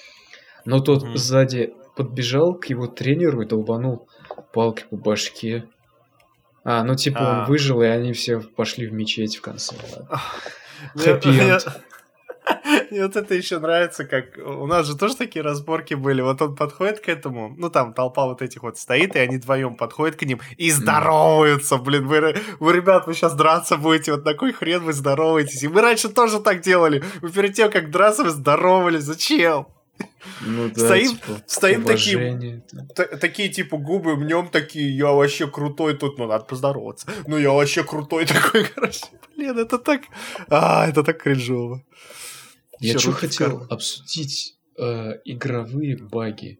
S3: Но тот сзади подбежал к его тренеру и долбанул палкой по башке. А, ну типа а. он выжил, и они все пошли в мечеть в конце. Хэппи
S2: Мне вот это еще нравится, как у нас же тоже такие разборки были. Вот он подходит к этому, ну там толпа вот этих вот стоит, и они вдвоем подходят к ним и здороваются. Блин, вы, вы, ребят, вы сейчас драться будете, вот такой хрен вы здороваетесь. И мы раньше тоже так делали. Мы перед тем, как драться, вы здоровались. Зачем?
S3: Ну, да,
S2: стоим,
S3: типа,
S2: стоим такие, такие типа губы мнем такие, я вообще крутой тут, ну надо поздороваться. Ну я вообще крутой такой, короче. Блин, это так, а, это так кринжово.
S3: Я что хотел обсудить э, игровые баги.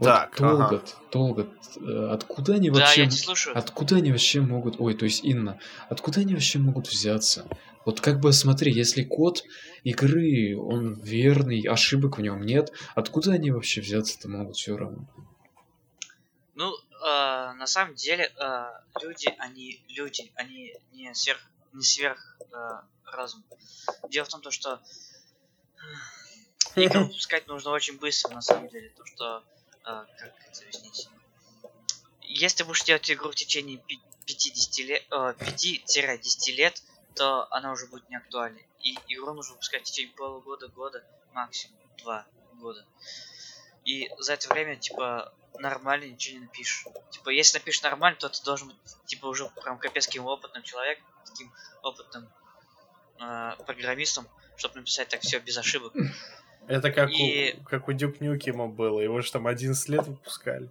S2: Так,
S3: вот долго, ага. долго. Э, откуда они вообще? Да, я не слушаю. Откуда они вообще могут? Ой, то есть Инна, откуда они вообще могут взяться? Вот как бы смотри, если код игры, он верный, ошибок в нем нет, откуда они вообще взяться-то могут все равно?
S1: Ну, э, на самом деле, э, люди, они люди, они не сверх, не сверх э, разум. Дело в том, то, что игру выпускать нужно очень быстро, на самом деле. То, что, э, как это объяснить? если будешь делать игру в течение 50 лет, э, 5-10 лет, то она уже будет не актуальна. И игру нужно выпускать в течение полугода, года, максимум два года. И за это время, типа, нормально ничего не напишешь. Типа, если напишешь нормально, то ты должен быть, типа, уже прям капец каким опытным человеком, таким опытным э, программистом, чтобы написать так все без ошибок.
S2: Это как, и... у, как у Дюк Нюкима было. Его же там 11 лет выпускали.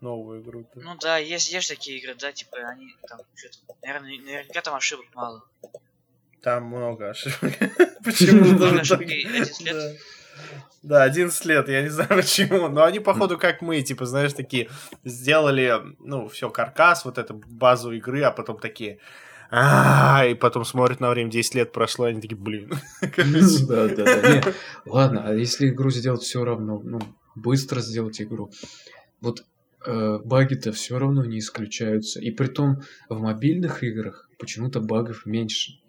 S2: Новую игру. -то.
S1: Ну да, есть, есть такие игры, да, типа они там что-то. Наверное, наверняка там ошибок мало.
S2: Там много ошибок. Почему? Много ошибок 11 лет. Да, 11 лет, я не знаю почему. Но они, походу, как мы, типа, знаешь, такие сделали, ну, все, каркас, вот эту базу игры, а потом такие, а и потом смотрят на время, 10 лет прошло, они такие, блин.
S3: Да, да, да. Ладно, а если игру сделать все равно, ну, быстро сделать игру. Вот баги-то все равно не исключаются. И при том в мобильных играх почему-то багов меньше.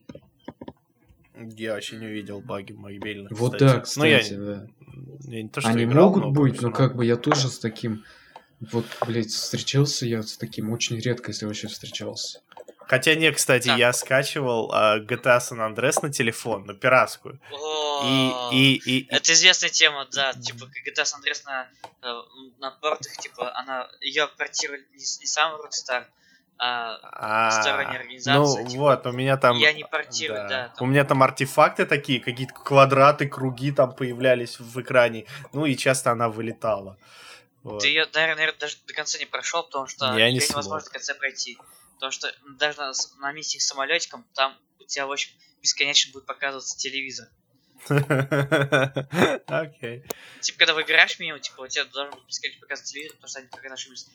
S2: Я вообще не увидел баги мобильных.
S3: Вот кстати. да, кстати, ну, я, да. Я не то, что Они играл, могут но быть, но как бы я тоже с таким... Вот, блядь, встречался я с таким очень редко, если вообще встречался.
S2: Хотя не, кстати, да. я скачивал uh, GTA San Andreas на телефон, на пиратскую.
S1: И, и, и, Это известная тема, да. Типа GTA San Andreas на, э, на портах, типа, она ее портировали не, не сам Rockstar, а, а сторонняя организация.
S2: Ну типа, вот, у меня там...
S1: Я не портирую, да. да
S2: там... У меня там артефакты такие, какие-то квадраты, круги там появлялись в экране. Ну и часто она вылетала.
S1: Вот. Ты ее, наверное, даже до конца не прошел, потому что
S2: я не
S1: невозможно до конца пройти. Потому что даже на, на миссии с самолетиком там у тебя, в общем, бесконечно будет показываться телевизор.
S2: Окей.
S1: Типа, когда выбираешь меню, типа, у тебя должен быть бесконечно показываться телевизор, потому что они пока ошиблись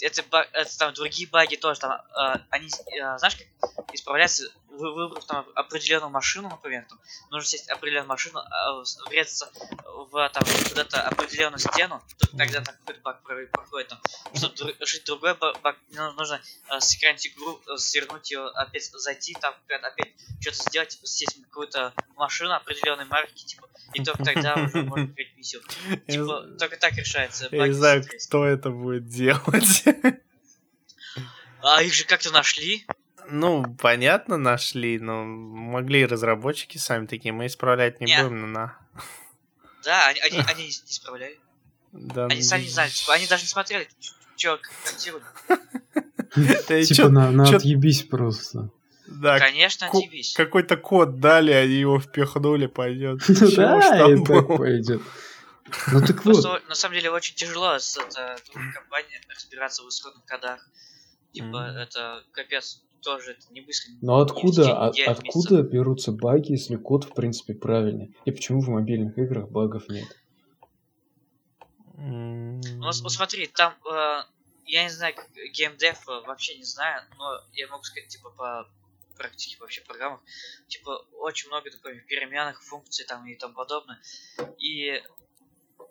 S1: это, это там другие баги тоже там, э, они, э, знаешь, как исправляются, выбрав там определенную машину, например, там, нужно сесть определенную машину, э, врезаться в там куда-то определенную стену, тогда там какой-то баг проходит, там, чтобы решить другой баг, нужно э, сэкранить игру, свернуть ее, опять зайти, там, опять что-то сделать, типа, сесть в какую-то машину определенной марки, типа, и только тогда уже можно открыть миссию. Типа, только так решается.
S2: Я не знаю, кто это будет делать.
S1: А их же как-то нашли?
S2: Ну, понятно, нашли, но могли разработчики сами такие, мы исправлять не, не. будем, но на.
S1: Да, они, они, они не исправляли. Да, они сами не знали, типа, они даже не смотрели, что комментировали.
S3: Типа на, на отъебись просто.
S1: Да, Конечно, отъебись.
S2: Какой-то код дали, они его впихнули, пойдет.
S3: Да, и так пойдет. Ну так вот.
S1: на самом деле очень тяжело с другой компанией разбираться в исходных кодах. Типа, это капец тоже это не быстро.
S3: Но откуда, от, откуда берутся баги, если код в принципе правильный? И почему в мобильных играх багов нет?
S1: Ну, смотри, там, э, я не знаю, как геймдев э, вообще не знаю, но я могу сказать, типа, по практике вообще программах, типа, очень много, например, переменных функций там и тому подобное. И,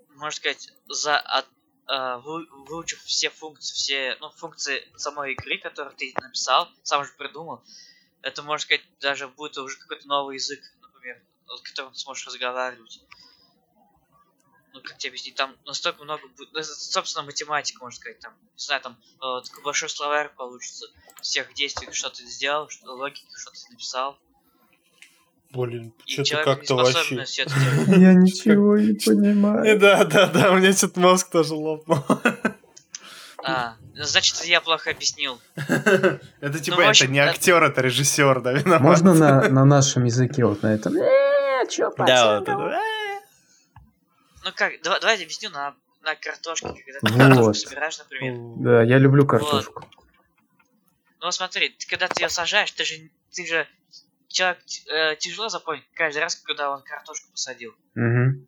S1: можно сказать, за от, э, вы, выучив все функции, все, ну, функции самой игры, которую ты написал, сам же придумал, это, можно сказать, даже будет уже какой-то новый язык, например, с которым ты сможешь разговаривать ну как тебе объяснить, там настолько много будет, ну, собственно, математика, можно сказать, там, не знаю, там, э, такой большой словарь получится всех действий, что ты сделал, что логики, что ты написал.
S2: Блин, что-то как-то вообще...
S3: Я ничего не понимаю.
S2: Да, да, да, у меня что-то мозг тоже лопнул.
S1: А, значит, я плохо объяснил.
S2: Это типа, ну, это не актер, это режиссер, да, виноват.
S3: Можно на, на нашем языке вот на этом? Э,
S2: Да, вот это.
S1: Ну как, давай, давай я объясню на, на картошке, когда ты вот. картошку собираешь, например.
S3: Да, я люблю картошку. Вот.
S1: Ну смотри, ты, когда ты ее сажаешь, ты же, ты же человек э, тяжело запомнить каждый раз, когда он картошку посадил.
S3: Угу.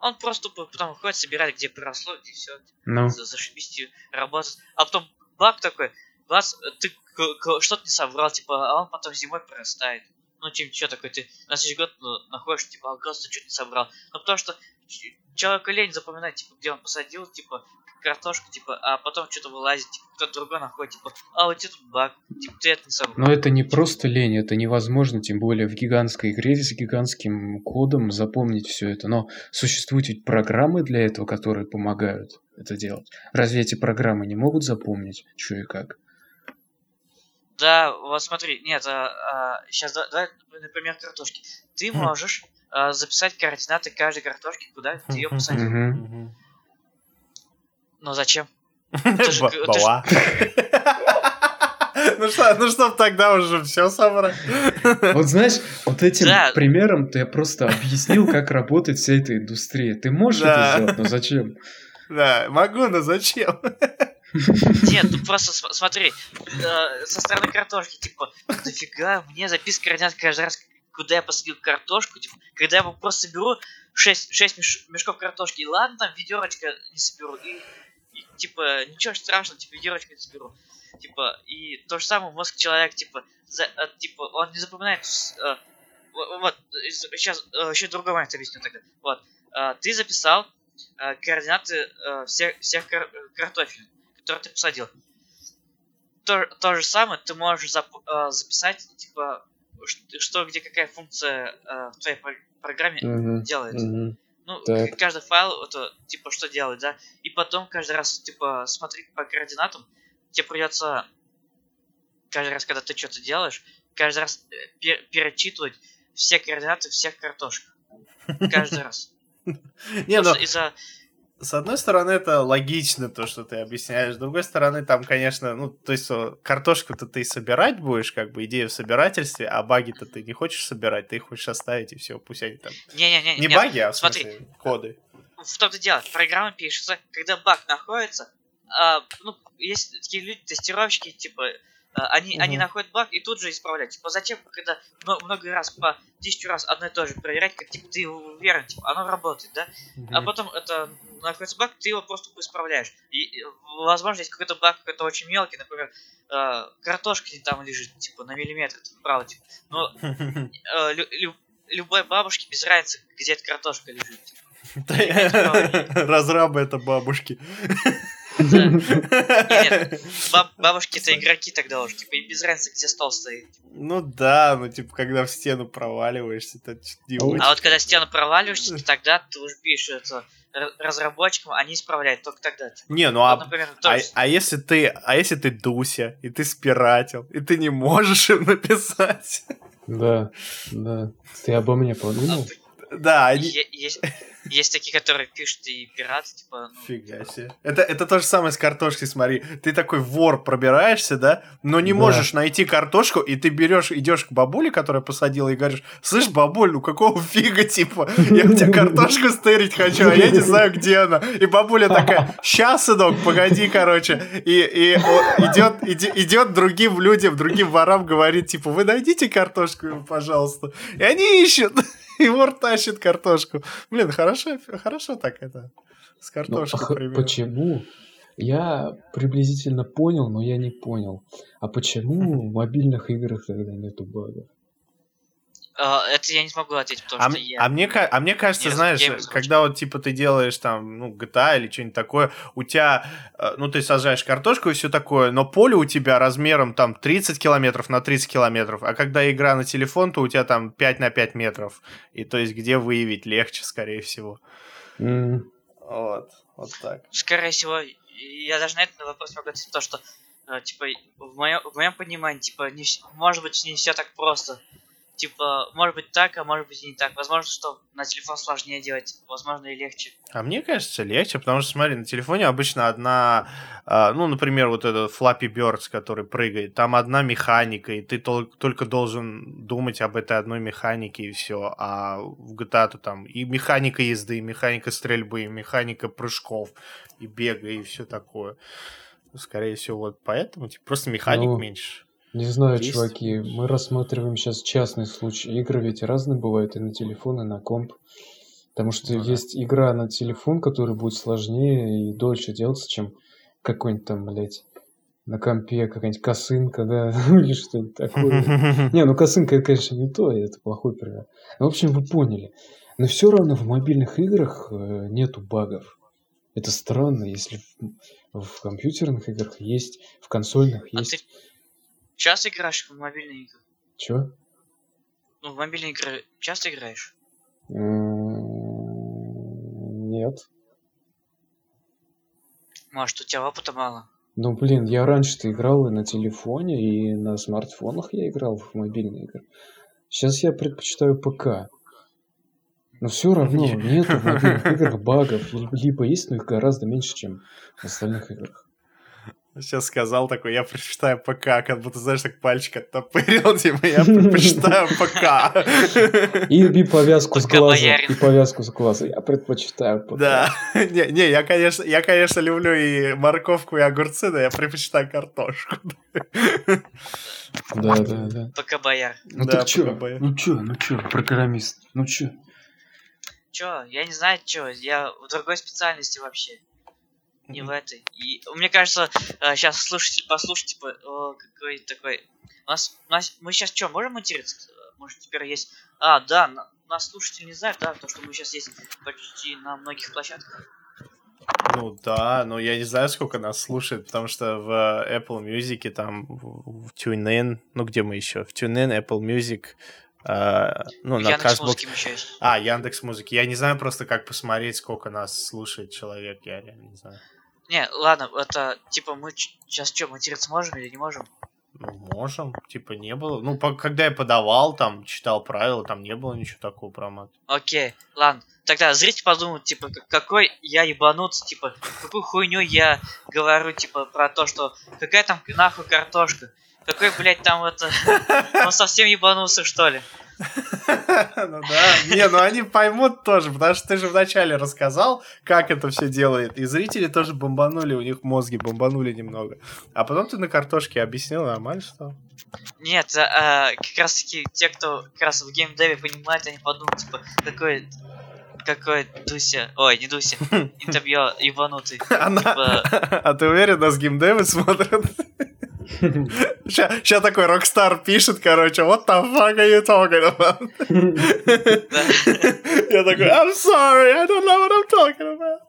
S1: Он просто потом выходит, собирает, где проросло, где все.
S3: Ну.
S1: Зашибись, работает. А потом бак такой, вас, ты что-то не соврал, типа, а он потом зимой прорастает. ну, типа, что такое, ты на следующий год ну, находишь, типа, оказывается, что-то собрал. Ну, потому что человеку лень запоминать, типа, где он посадил, типа, картошку, типа, а потом что-то вылазит, типа, кто-то другой находит, типа, а вот тут баг, типа, ты это не собрал.
S3: Но это не просто лень, это невозможно, тем более в гигантской игре с гигантским кодом запомнить все это. Но существуют ведь программы для этого, которые помогают это делать. Разве эти программы не могут запомнить, что и как?
S1: Да, вот смотри, нет, а, а, сейчас давай, например, картошки. Ты можешь а, записать координаты каждой картошки, куда ты ее посадил. Но зачем?
S2: Бала. Ну что, ну чтоб тогда уже все собрать.
S3: Вот знаешь, вот этим да. примером ты просто объяснил, как работает вся эта индустрия. Ты можешь да. это сделать, но зачем?
S2: Да, могу, но зачем?
S1: Нет, ну просто смотри, э, со стороны картошки, типа, дофига, мне записка координат каждый раз, куда я посадил картошку, типа, когда я просто беру 6, 6 меш, мешков картошки, и ладно, там ведерочка не соберу, и, и типа, ничего страшного, типа, ведерочка не соберу. Типа, и то же самое мозг человека, типа, за, а, типа, он не запоминает, а, вот, сейчас а, еще другой момент объясню тогда. Вот, а, ты записал координаты а, всех, всех кар картофелей который ты посадил. То, то же самое ты можешь зап, э, записать, типа, что, где какая функция э, в твоей программе uh-huh, делает. Uh-huh. Ну, так. каждый файл, это, типа, что делает, да? И потом каждый раз, типа, смотреть по координатам, тебе придется каждый раз, когда ты что-то делаешь, каждый раз э, пер- перечитывать все координаты всех картошек. Каждый раз.
S2: Не, ну... Из-за с одной стороны, это логично, то, что ты объясняешь. С другой стороны, там, конечно, ну, то есть картошку-то ты собирать будешь, как бы идея в собирательстве, а баги-то ты не хочешь собирать, ты их хочешь оставить, и все, пусть они там...
S1: Не-не-не.
S2: Не баги, а в смысле смотри, коды.
S1: В том-то дело, программа пишется, когда баг находится, а, ну, есть такие люди, тестировщики, типа, а, они, угу. они находят баг и тут же исправляют. Типа, зачем, когда много раз, по 10 раз одно и то же проверять, как типа ты уверен, типа, оно работает, да? Угу. А потом это находится баг, ты его просто исправляешь. И, возможно, здесь какой-то баг какой-то очень мелкий, например, э, картошка там лежит, типа, на миллиметр вправо, типа. Но э, лю, лю, любой бабушке без разницы, где эта картошка лежит.
S2: Типа. Разрабы это бабушки.
S1: Нет, бабушки это игроки тогда уже, типа, и без разницы, где стол стоит.
S2: Ну да, ну типа, когда в стену проваливаешься, это
S1: не А вот когда в стену проваливаешься, тогда ты уже пишешь это разработчикам, они исправляют только тогда.
S2: Не, ну а, например, а, а если ты, а если ты Дуся, и ты спиратил, и ты не можешь им написать?
S3: Да, да. Ты обо мне подумал?
S1: Да, они... Есть, есть такие, которые пишут и пират, типа... Ну...
S2: Фига себе. Это, это то же самое с картошкой, смотри. Ты такой вор пробираешься, да, но не да. можешь найти картошку, и ты берешь, идешь к бабуле, которая посадила, и говоришь, слышь, бабуль, ну какого фига, типа, я у тебя картошку стырить хочу, а я не знаю, где она. И бабуля такая, сейчас, сынок, погоди, короче. И, и идет, идет другим людям, другим ворам говорит, типа, вы найдите картошку, пожалуйста. И они ищут. И вор тащит картошку. Блин, хорошо, хорошо так это. С картошкой,
S3: ну, Почему? Я приблизительно понял, но я не понял. А почему в мобильных играх тогда нету багов?
S1: А, это я не смогу ответить, потому а, что я...
S2: А мне, а мне кажется, знаешь, когда вот, типа, ты делаешь там, ну, GTA или что-нибудь такое, у тебя, э, ну, ты сажаешь картошку и все такое, но поле у тебя размером там 30 километров на 30 километров, а когда игра на телефон, то у тебя там 5 на 5 метров. И то есть где выявить легче, скорее всего.
S3: Mm.
S2: Вот, вот так.
S1: Скорее всего, я даже на этот вопрос могу ответить, то, что, э, типа, в моем, в моем понимании, типа, не, может быть, не все так просто типа, может быть так, а может быть и не так. Возможно, что на телефон сложнее делать, возможно, и легче.
S2: А мне кажется, легче, потому что, смотри, на телефоне обычно одна, э, ну, например, вот этот Flappy Birds, который прыгает, там одна механика, и ты тол- только должен думать об этой одной механике, и все. А в GTA то там и механика езды, и механика стрельбы, и механика прыжков, и бега, и все такое. Скорее всего, вот поэтому, типа, просто механик ну... меньше.
S3: Не знаю, Есть? чуваки, мы рассматриваем сейчас частный случай. Игры ведь разные бывают и на телефон, и на комп. Потому что ну, есть да. игра на телефон, которая будет сложнее и дольше делаться, чем какой-нибудь там, блядь, на компе какая-нибудь косынка, да, или что-нибудь такое. Не, ну косынка, это, конечно, не то, это плохой пример. Ну, в общем, вы поняли. Но все равно в мобильных играх э, нету багов. Это странно, если в, в компьютерных играх есть, в консольных
S1: А
S3: есть.
S1: ты часто играешь в мобильные игры?
S3: Чё?
S1: Ну, в мобильные игры часто играешь?
S3: М, Нет.
S1: Может, у тебя опыта мало?
S3: Ну, блин, я раньше-то играл и на телефоне, и на смартфонах я играл в мобильные игры. Сейчас я предпочитаю ПК. Но все равно нету в мобильных играх багов. Либо есть, но их гораздо меньше, чем в остальных играх.
S2: Сейчас сказал такой, я предпочитаю ПК, как будто, знаешь, так пальчик оттопырил, типа, я предпочитаю ПК.
S3: И, повязку с
S1: Пока
S3: глаза. И повязку с глаза. Я предпочитаю ПК.
S2: Да. Не, не, я, конечно, я, конечно, люблю и морковку, и огурцы, но я предпочитаю картошку.
S3: Да, да, да.
S1: Пока бояр.
S3: Ну
S2: Да,
S3: так чё? Ну чё, ну чё, программист? Ну чё?
S1: Чё? Я не знаю, чё. Я в другой специальности вообще. Не в этой. И мне кажется, сейчас слушатель послушать, типа, о, какой такой. У нас, у нас мы сейчас что, можем материться? Может, теперь есть. А, да, на- нас слушатель не знает, да, то, что мы сейчас есть почти на многих площадках.
S2: Ну да, но я не знаю, сколько нас слушает, потому что в Apple Music, там в TuneIn, ну где мы еще? В TuneIn, Apple Music, а, ну на
S1: Яндекс
S2: Castbox. А, Яндекс Музыки. Я не знаю просто, как посмотреть, сколько нас слушает человек, я реально не знаю.
S1: Не, ладно, это типа мы сейчас что, материться можем или не можем?
S2: Ну, можем, типа, не было. Ну, по- когда я подавал, там, читал правила, там не было ничего такого про мат.
S1: Окей, ладно. Тогда зрители подумают, типа, какой я ебанутся, типа, какую хуйню я говорю, типа, про то, что какая там нахуй картошка. Какой, блядь, там это... Он совсем ебанулся, что ли?
S2: Ну да. Не, ну они поймут тоже, потому что ты же вначале рассказал, как это все делает. И зрители тоже бомбанули, у них мозги бомбанули немного. А потом ты на картошке объяснил, нормально что?
S1: Нет, а, как раз таки те, кто как раз в геймдеве понимает, они подумают, типа, какой... Какой Дуся... Ой, не Дуся. Интервью ебанутый.
S2: Она...
S1: Типа,
S2: А ты уверен, нас геймдевы смотрят? Сейчас такой Rockstar пишет, короче, what the fuck are you talking about? Я такой, I'm sorry, I don't know what I'm talking about.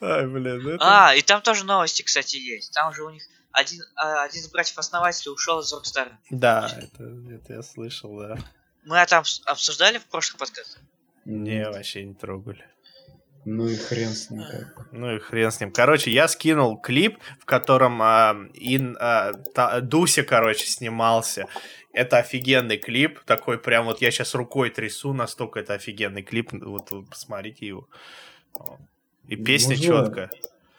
S2: Ай, блин, ну это...
S1: А, и там тоже новости, кстати, есть. Там же у них один, а, один из братьев-основателей ушел из Rockstar.
S2: Да, это, это я слышал, да.
S1: Мы это обс- обсуждали в прошлых подкастах?
S2: Не, вообще не трогали.
S3: Ну и хрен с ним как.
S2: Ну и хрен с ним. Короче, я скинул клип, в котором а, Ин, а, та- Дуся, короче, снимался. Это офигенный клип. Такой прям вот я сейчас рукой трясу, настолько это офигенный клип. Вот вы посмотрите его. И песня
S3: Можно-
S2: четкая.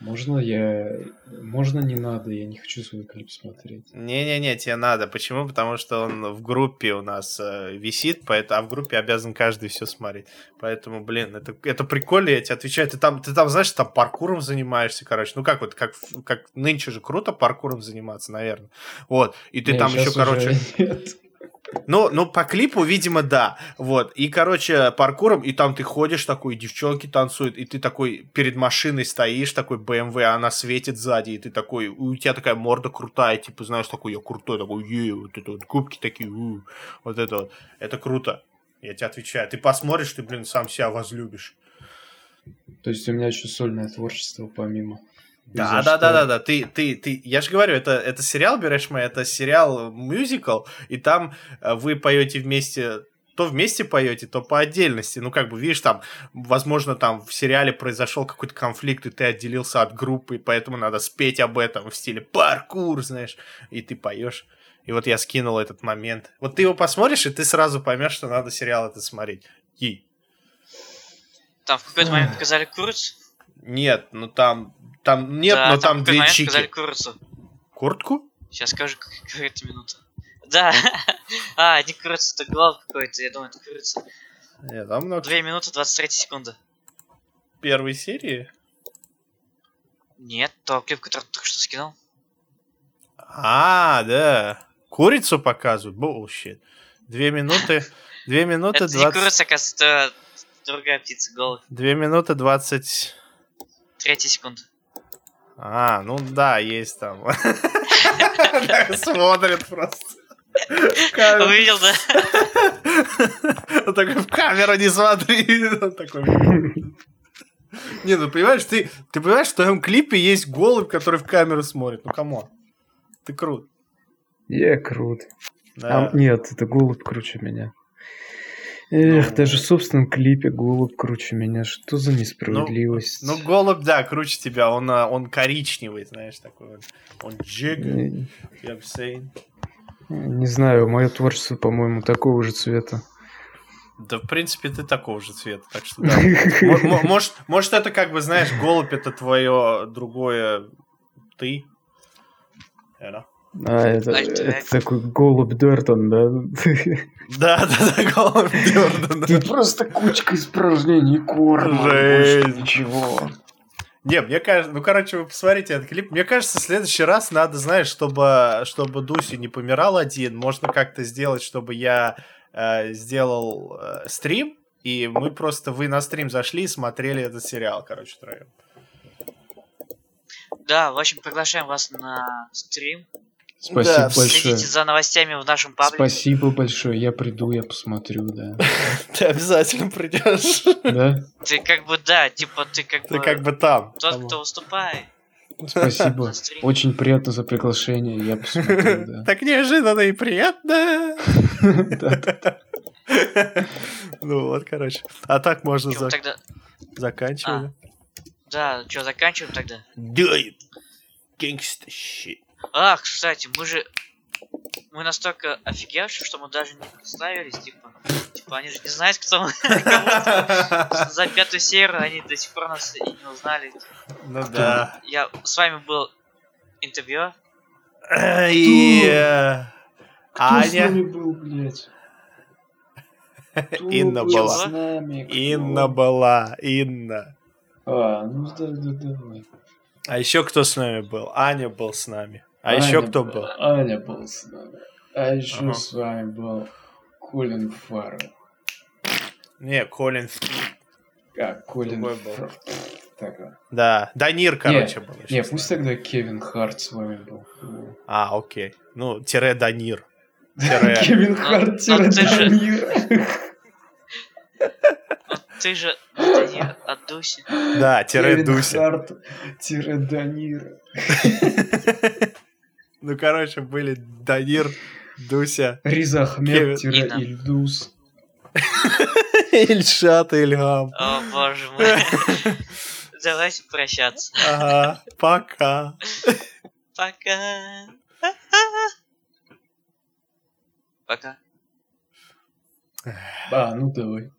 S3: Можно я... Можно не надо, я не хочу свой клип смотреть.
S2: Не-не-не, тебе надо. Почему? Потому что он в группе у нас э, висит, поэтому, а в группе обязан каждый все смотреть. Поэтому, блин, это, это прикольно, я тебе отвечаю. Ты там, ты там, знаешь, там паркуром занимаешься, короче. Ну как вот, как, как нынче же круто паркуром заниматься, наверное. Вот. И ты
S3: Не,
S2: там еще, короче...
S3: нет.
S2: Ну, ну, по клипу, видимо, да. Вот. И, короче, паркуром, и там ты ходишь такой, девчонки танцуют, и ты такой перед машиной стоишь, такой BMW, а она светит сзади, и ты такой, у тебя такая морда крутая, типа, знаешь, такой, я крутой, такой, е, вот это вот, губки такие, у, вот это вот. Это круто. Я тебе отвечаю. Ты посмотришь, ты, блин, сам себя возлюбишь.
S3: То есть у меня еще сольное творчество помимо. И
S2: Да, да, да, да, да. Ты, ты, ты, я же говорю, это, это сериал берешь мы, это сериал мюзикл, и там э, вы поете вместе, то вместе поете, то по отдельности. Ну, как бы, видишь, там, возможно, там в сериале произошел какой-то конфликт, и ты отделился от группы, и поэтому надо спеть об этом в стиле паркур, знаешь, и ты поешь. И вот я скинул этот момент. Вот ты его посмотришь, и ты сразу поймешь, что надо сериал этот смотреть. Ей.
S1: Там в какой-то момент показали курицу.
S2: Нет, ну там, там, нет,
S1: Да,
S2: но там
S1: какой-то
S2: две
S1: момент
S2: чики.
S1: показали курицу.
S2: Куртку?
S1: Сейчас скажу, как- какая это минута. Да. а, не курица, это глав какой-то. Я думаю, это курица.
S2: Нет, там много
S1: 2 минуты 23 секунды.
S2: первой серии.
S1: Нет, то клип, который ты только что скинул.
S2: А, да. Курицу показывают? Bullshit. Две минуты... Две минуты
S1: Это не
S2: двадцать...
S1: курица, оказывается, другая птица, голубь.
S2: Две минуты двадцать...
S1: Третья секунда.
S2: А, ну да, есть там. Смотрит просто.
S1: Увидел, да?
S2: Он такой, в камеру не смотри. Он такой... Не, ну понимаешь, ты, ты понимаешь, в твоем клипе есть голубь, который в камеру смотрит. Ну, кому? Ты крут.
S3: Я крут. Да. А, нет, это голубь круче меня. Эх, ну... даже в собственном клипе голубь круче меня. Что за несправедливость?
S2: Ну, ну голубь, да, круче тебя. Он, а, он коричневый, знаешь, такой. Он джиг. Я бы
S3: Не знаю, мое творчество, по-моему, такого же цвета.
S2: Да, в принципе, ты такого же цвета, так что да. Может, может, это как бы, знаешь, голубь это твое другое ты.
S3: А, это, это такой голубь Дёртон, да?
S2: Да, да, да, голубь Дёртон.
S3: Ты просто кучка испражнений корма. Жесть. Ничего.
S2: Не, мне кажется, ну, короче, вы посмотрите этот клип. Мне кажется, в следующий раз надо, знаешь, чтобы, чтобы Дуси не помирал один, можно как-то сделать, чтобы я э, сделал э, стрим, и мы просто, вы на стрим зашли и смотрели этот сериал, короче, втроем.
S1: Да, в общем, приглашаем вас на стрим.
S3: Спасибо да, большое.
S1: Следите за новостями в нашем паблике.
S3: Спасибо большое, я приду, я посмотрю, да.
S2: Ты обязательно придешь.
S3: Да?
S1: Ты как бы, да, типа ты как бы...
S2: Ты как бы там.
S1: Тот, кто выступает.
S3: Спасибо. Очень приятно за приглашение. Я посмотрю, да.
S2: Так неожиданно и приятно. Ну вот, короче. А так можно заканчивать.
S1: А. Да, что, заканчиваем тогда?
S2: Да, gangsta shit.
S1: Ах, кстати, мы же... Мы настолько офигевшие, что мы даже не представились, типа... Типа, они же не знают, кто мы. За пятую серию они до сих пор нас и не узнали.
S2: Ну да.
S1: Я... С вами был интервью.
S2: И...
S3: Аня. был, блядь?
S2: Инна была. Инна была. Инна.
S3: А, ну да, да, давай.
S2: А еще кто с нами был? Аня был с нами. А Аня еще кто был?
S3: Аня был с нами. А еще ага. с вами был Колин Фаррелл.
S2: Не, Колин...
S3: А, Колин был.
S2: Так, да, Данир, короче, не, был.
S3: Не, пусть тогда Кевин Харт с вами был.
S2: А, окей. Ну, тире Данир.
S3: Кевин Харт, тире Данир.
S1: Ты же Данир от Дуси.
S2: Да, тире Дуси.
S3: Харт, тире Данир.
S2: Ну, короче, были Данир, Дуся.
S3: Риза Ахмед, тире Ильдус.
S2: Ильшат Ильгам.
S1: О, боже мой. Давайте прощаться.
S2: Ага, пока.
S1: Пока. Пока.
S3: А, ну давай.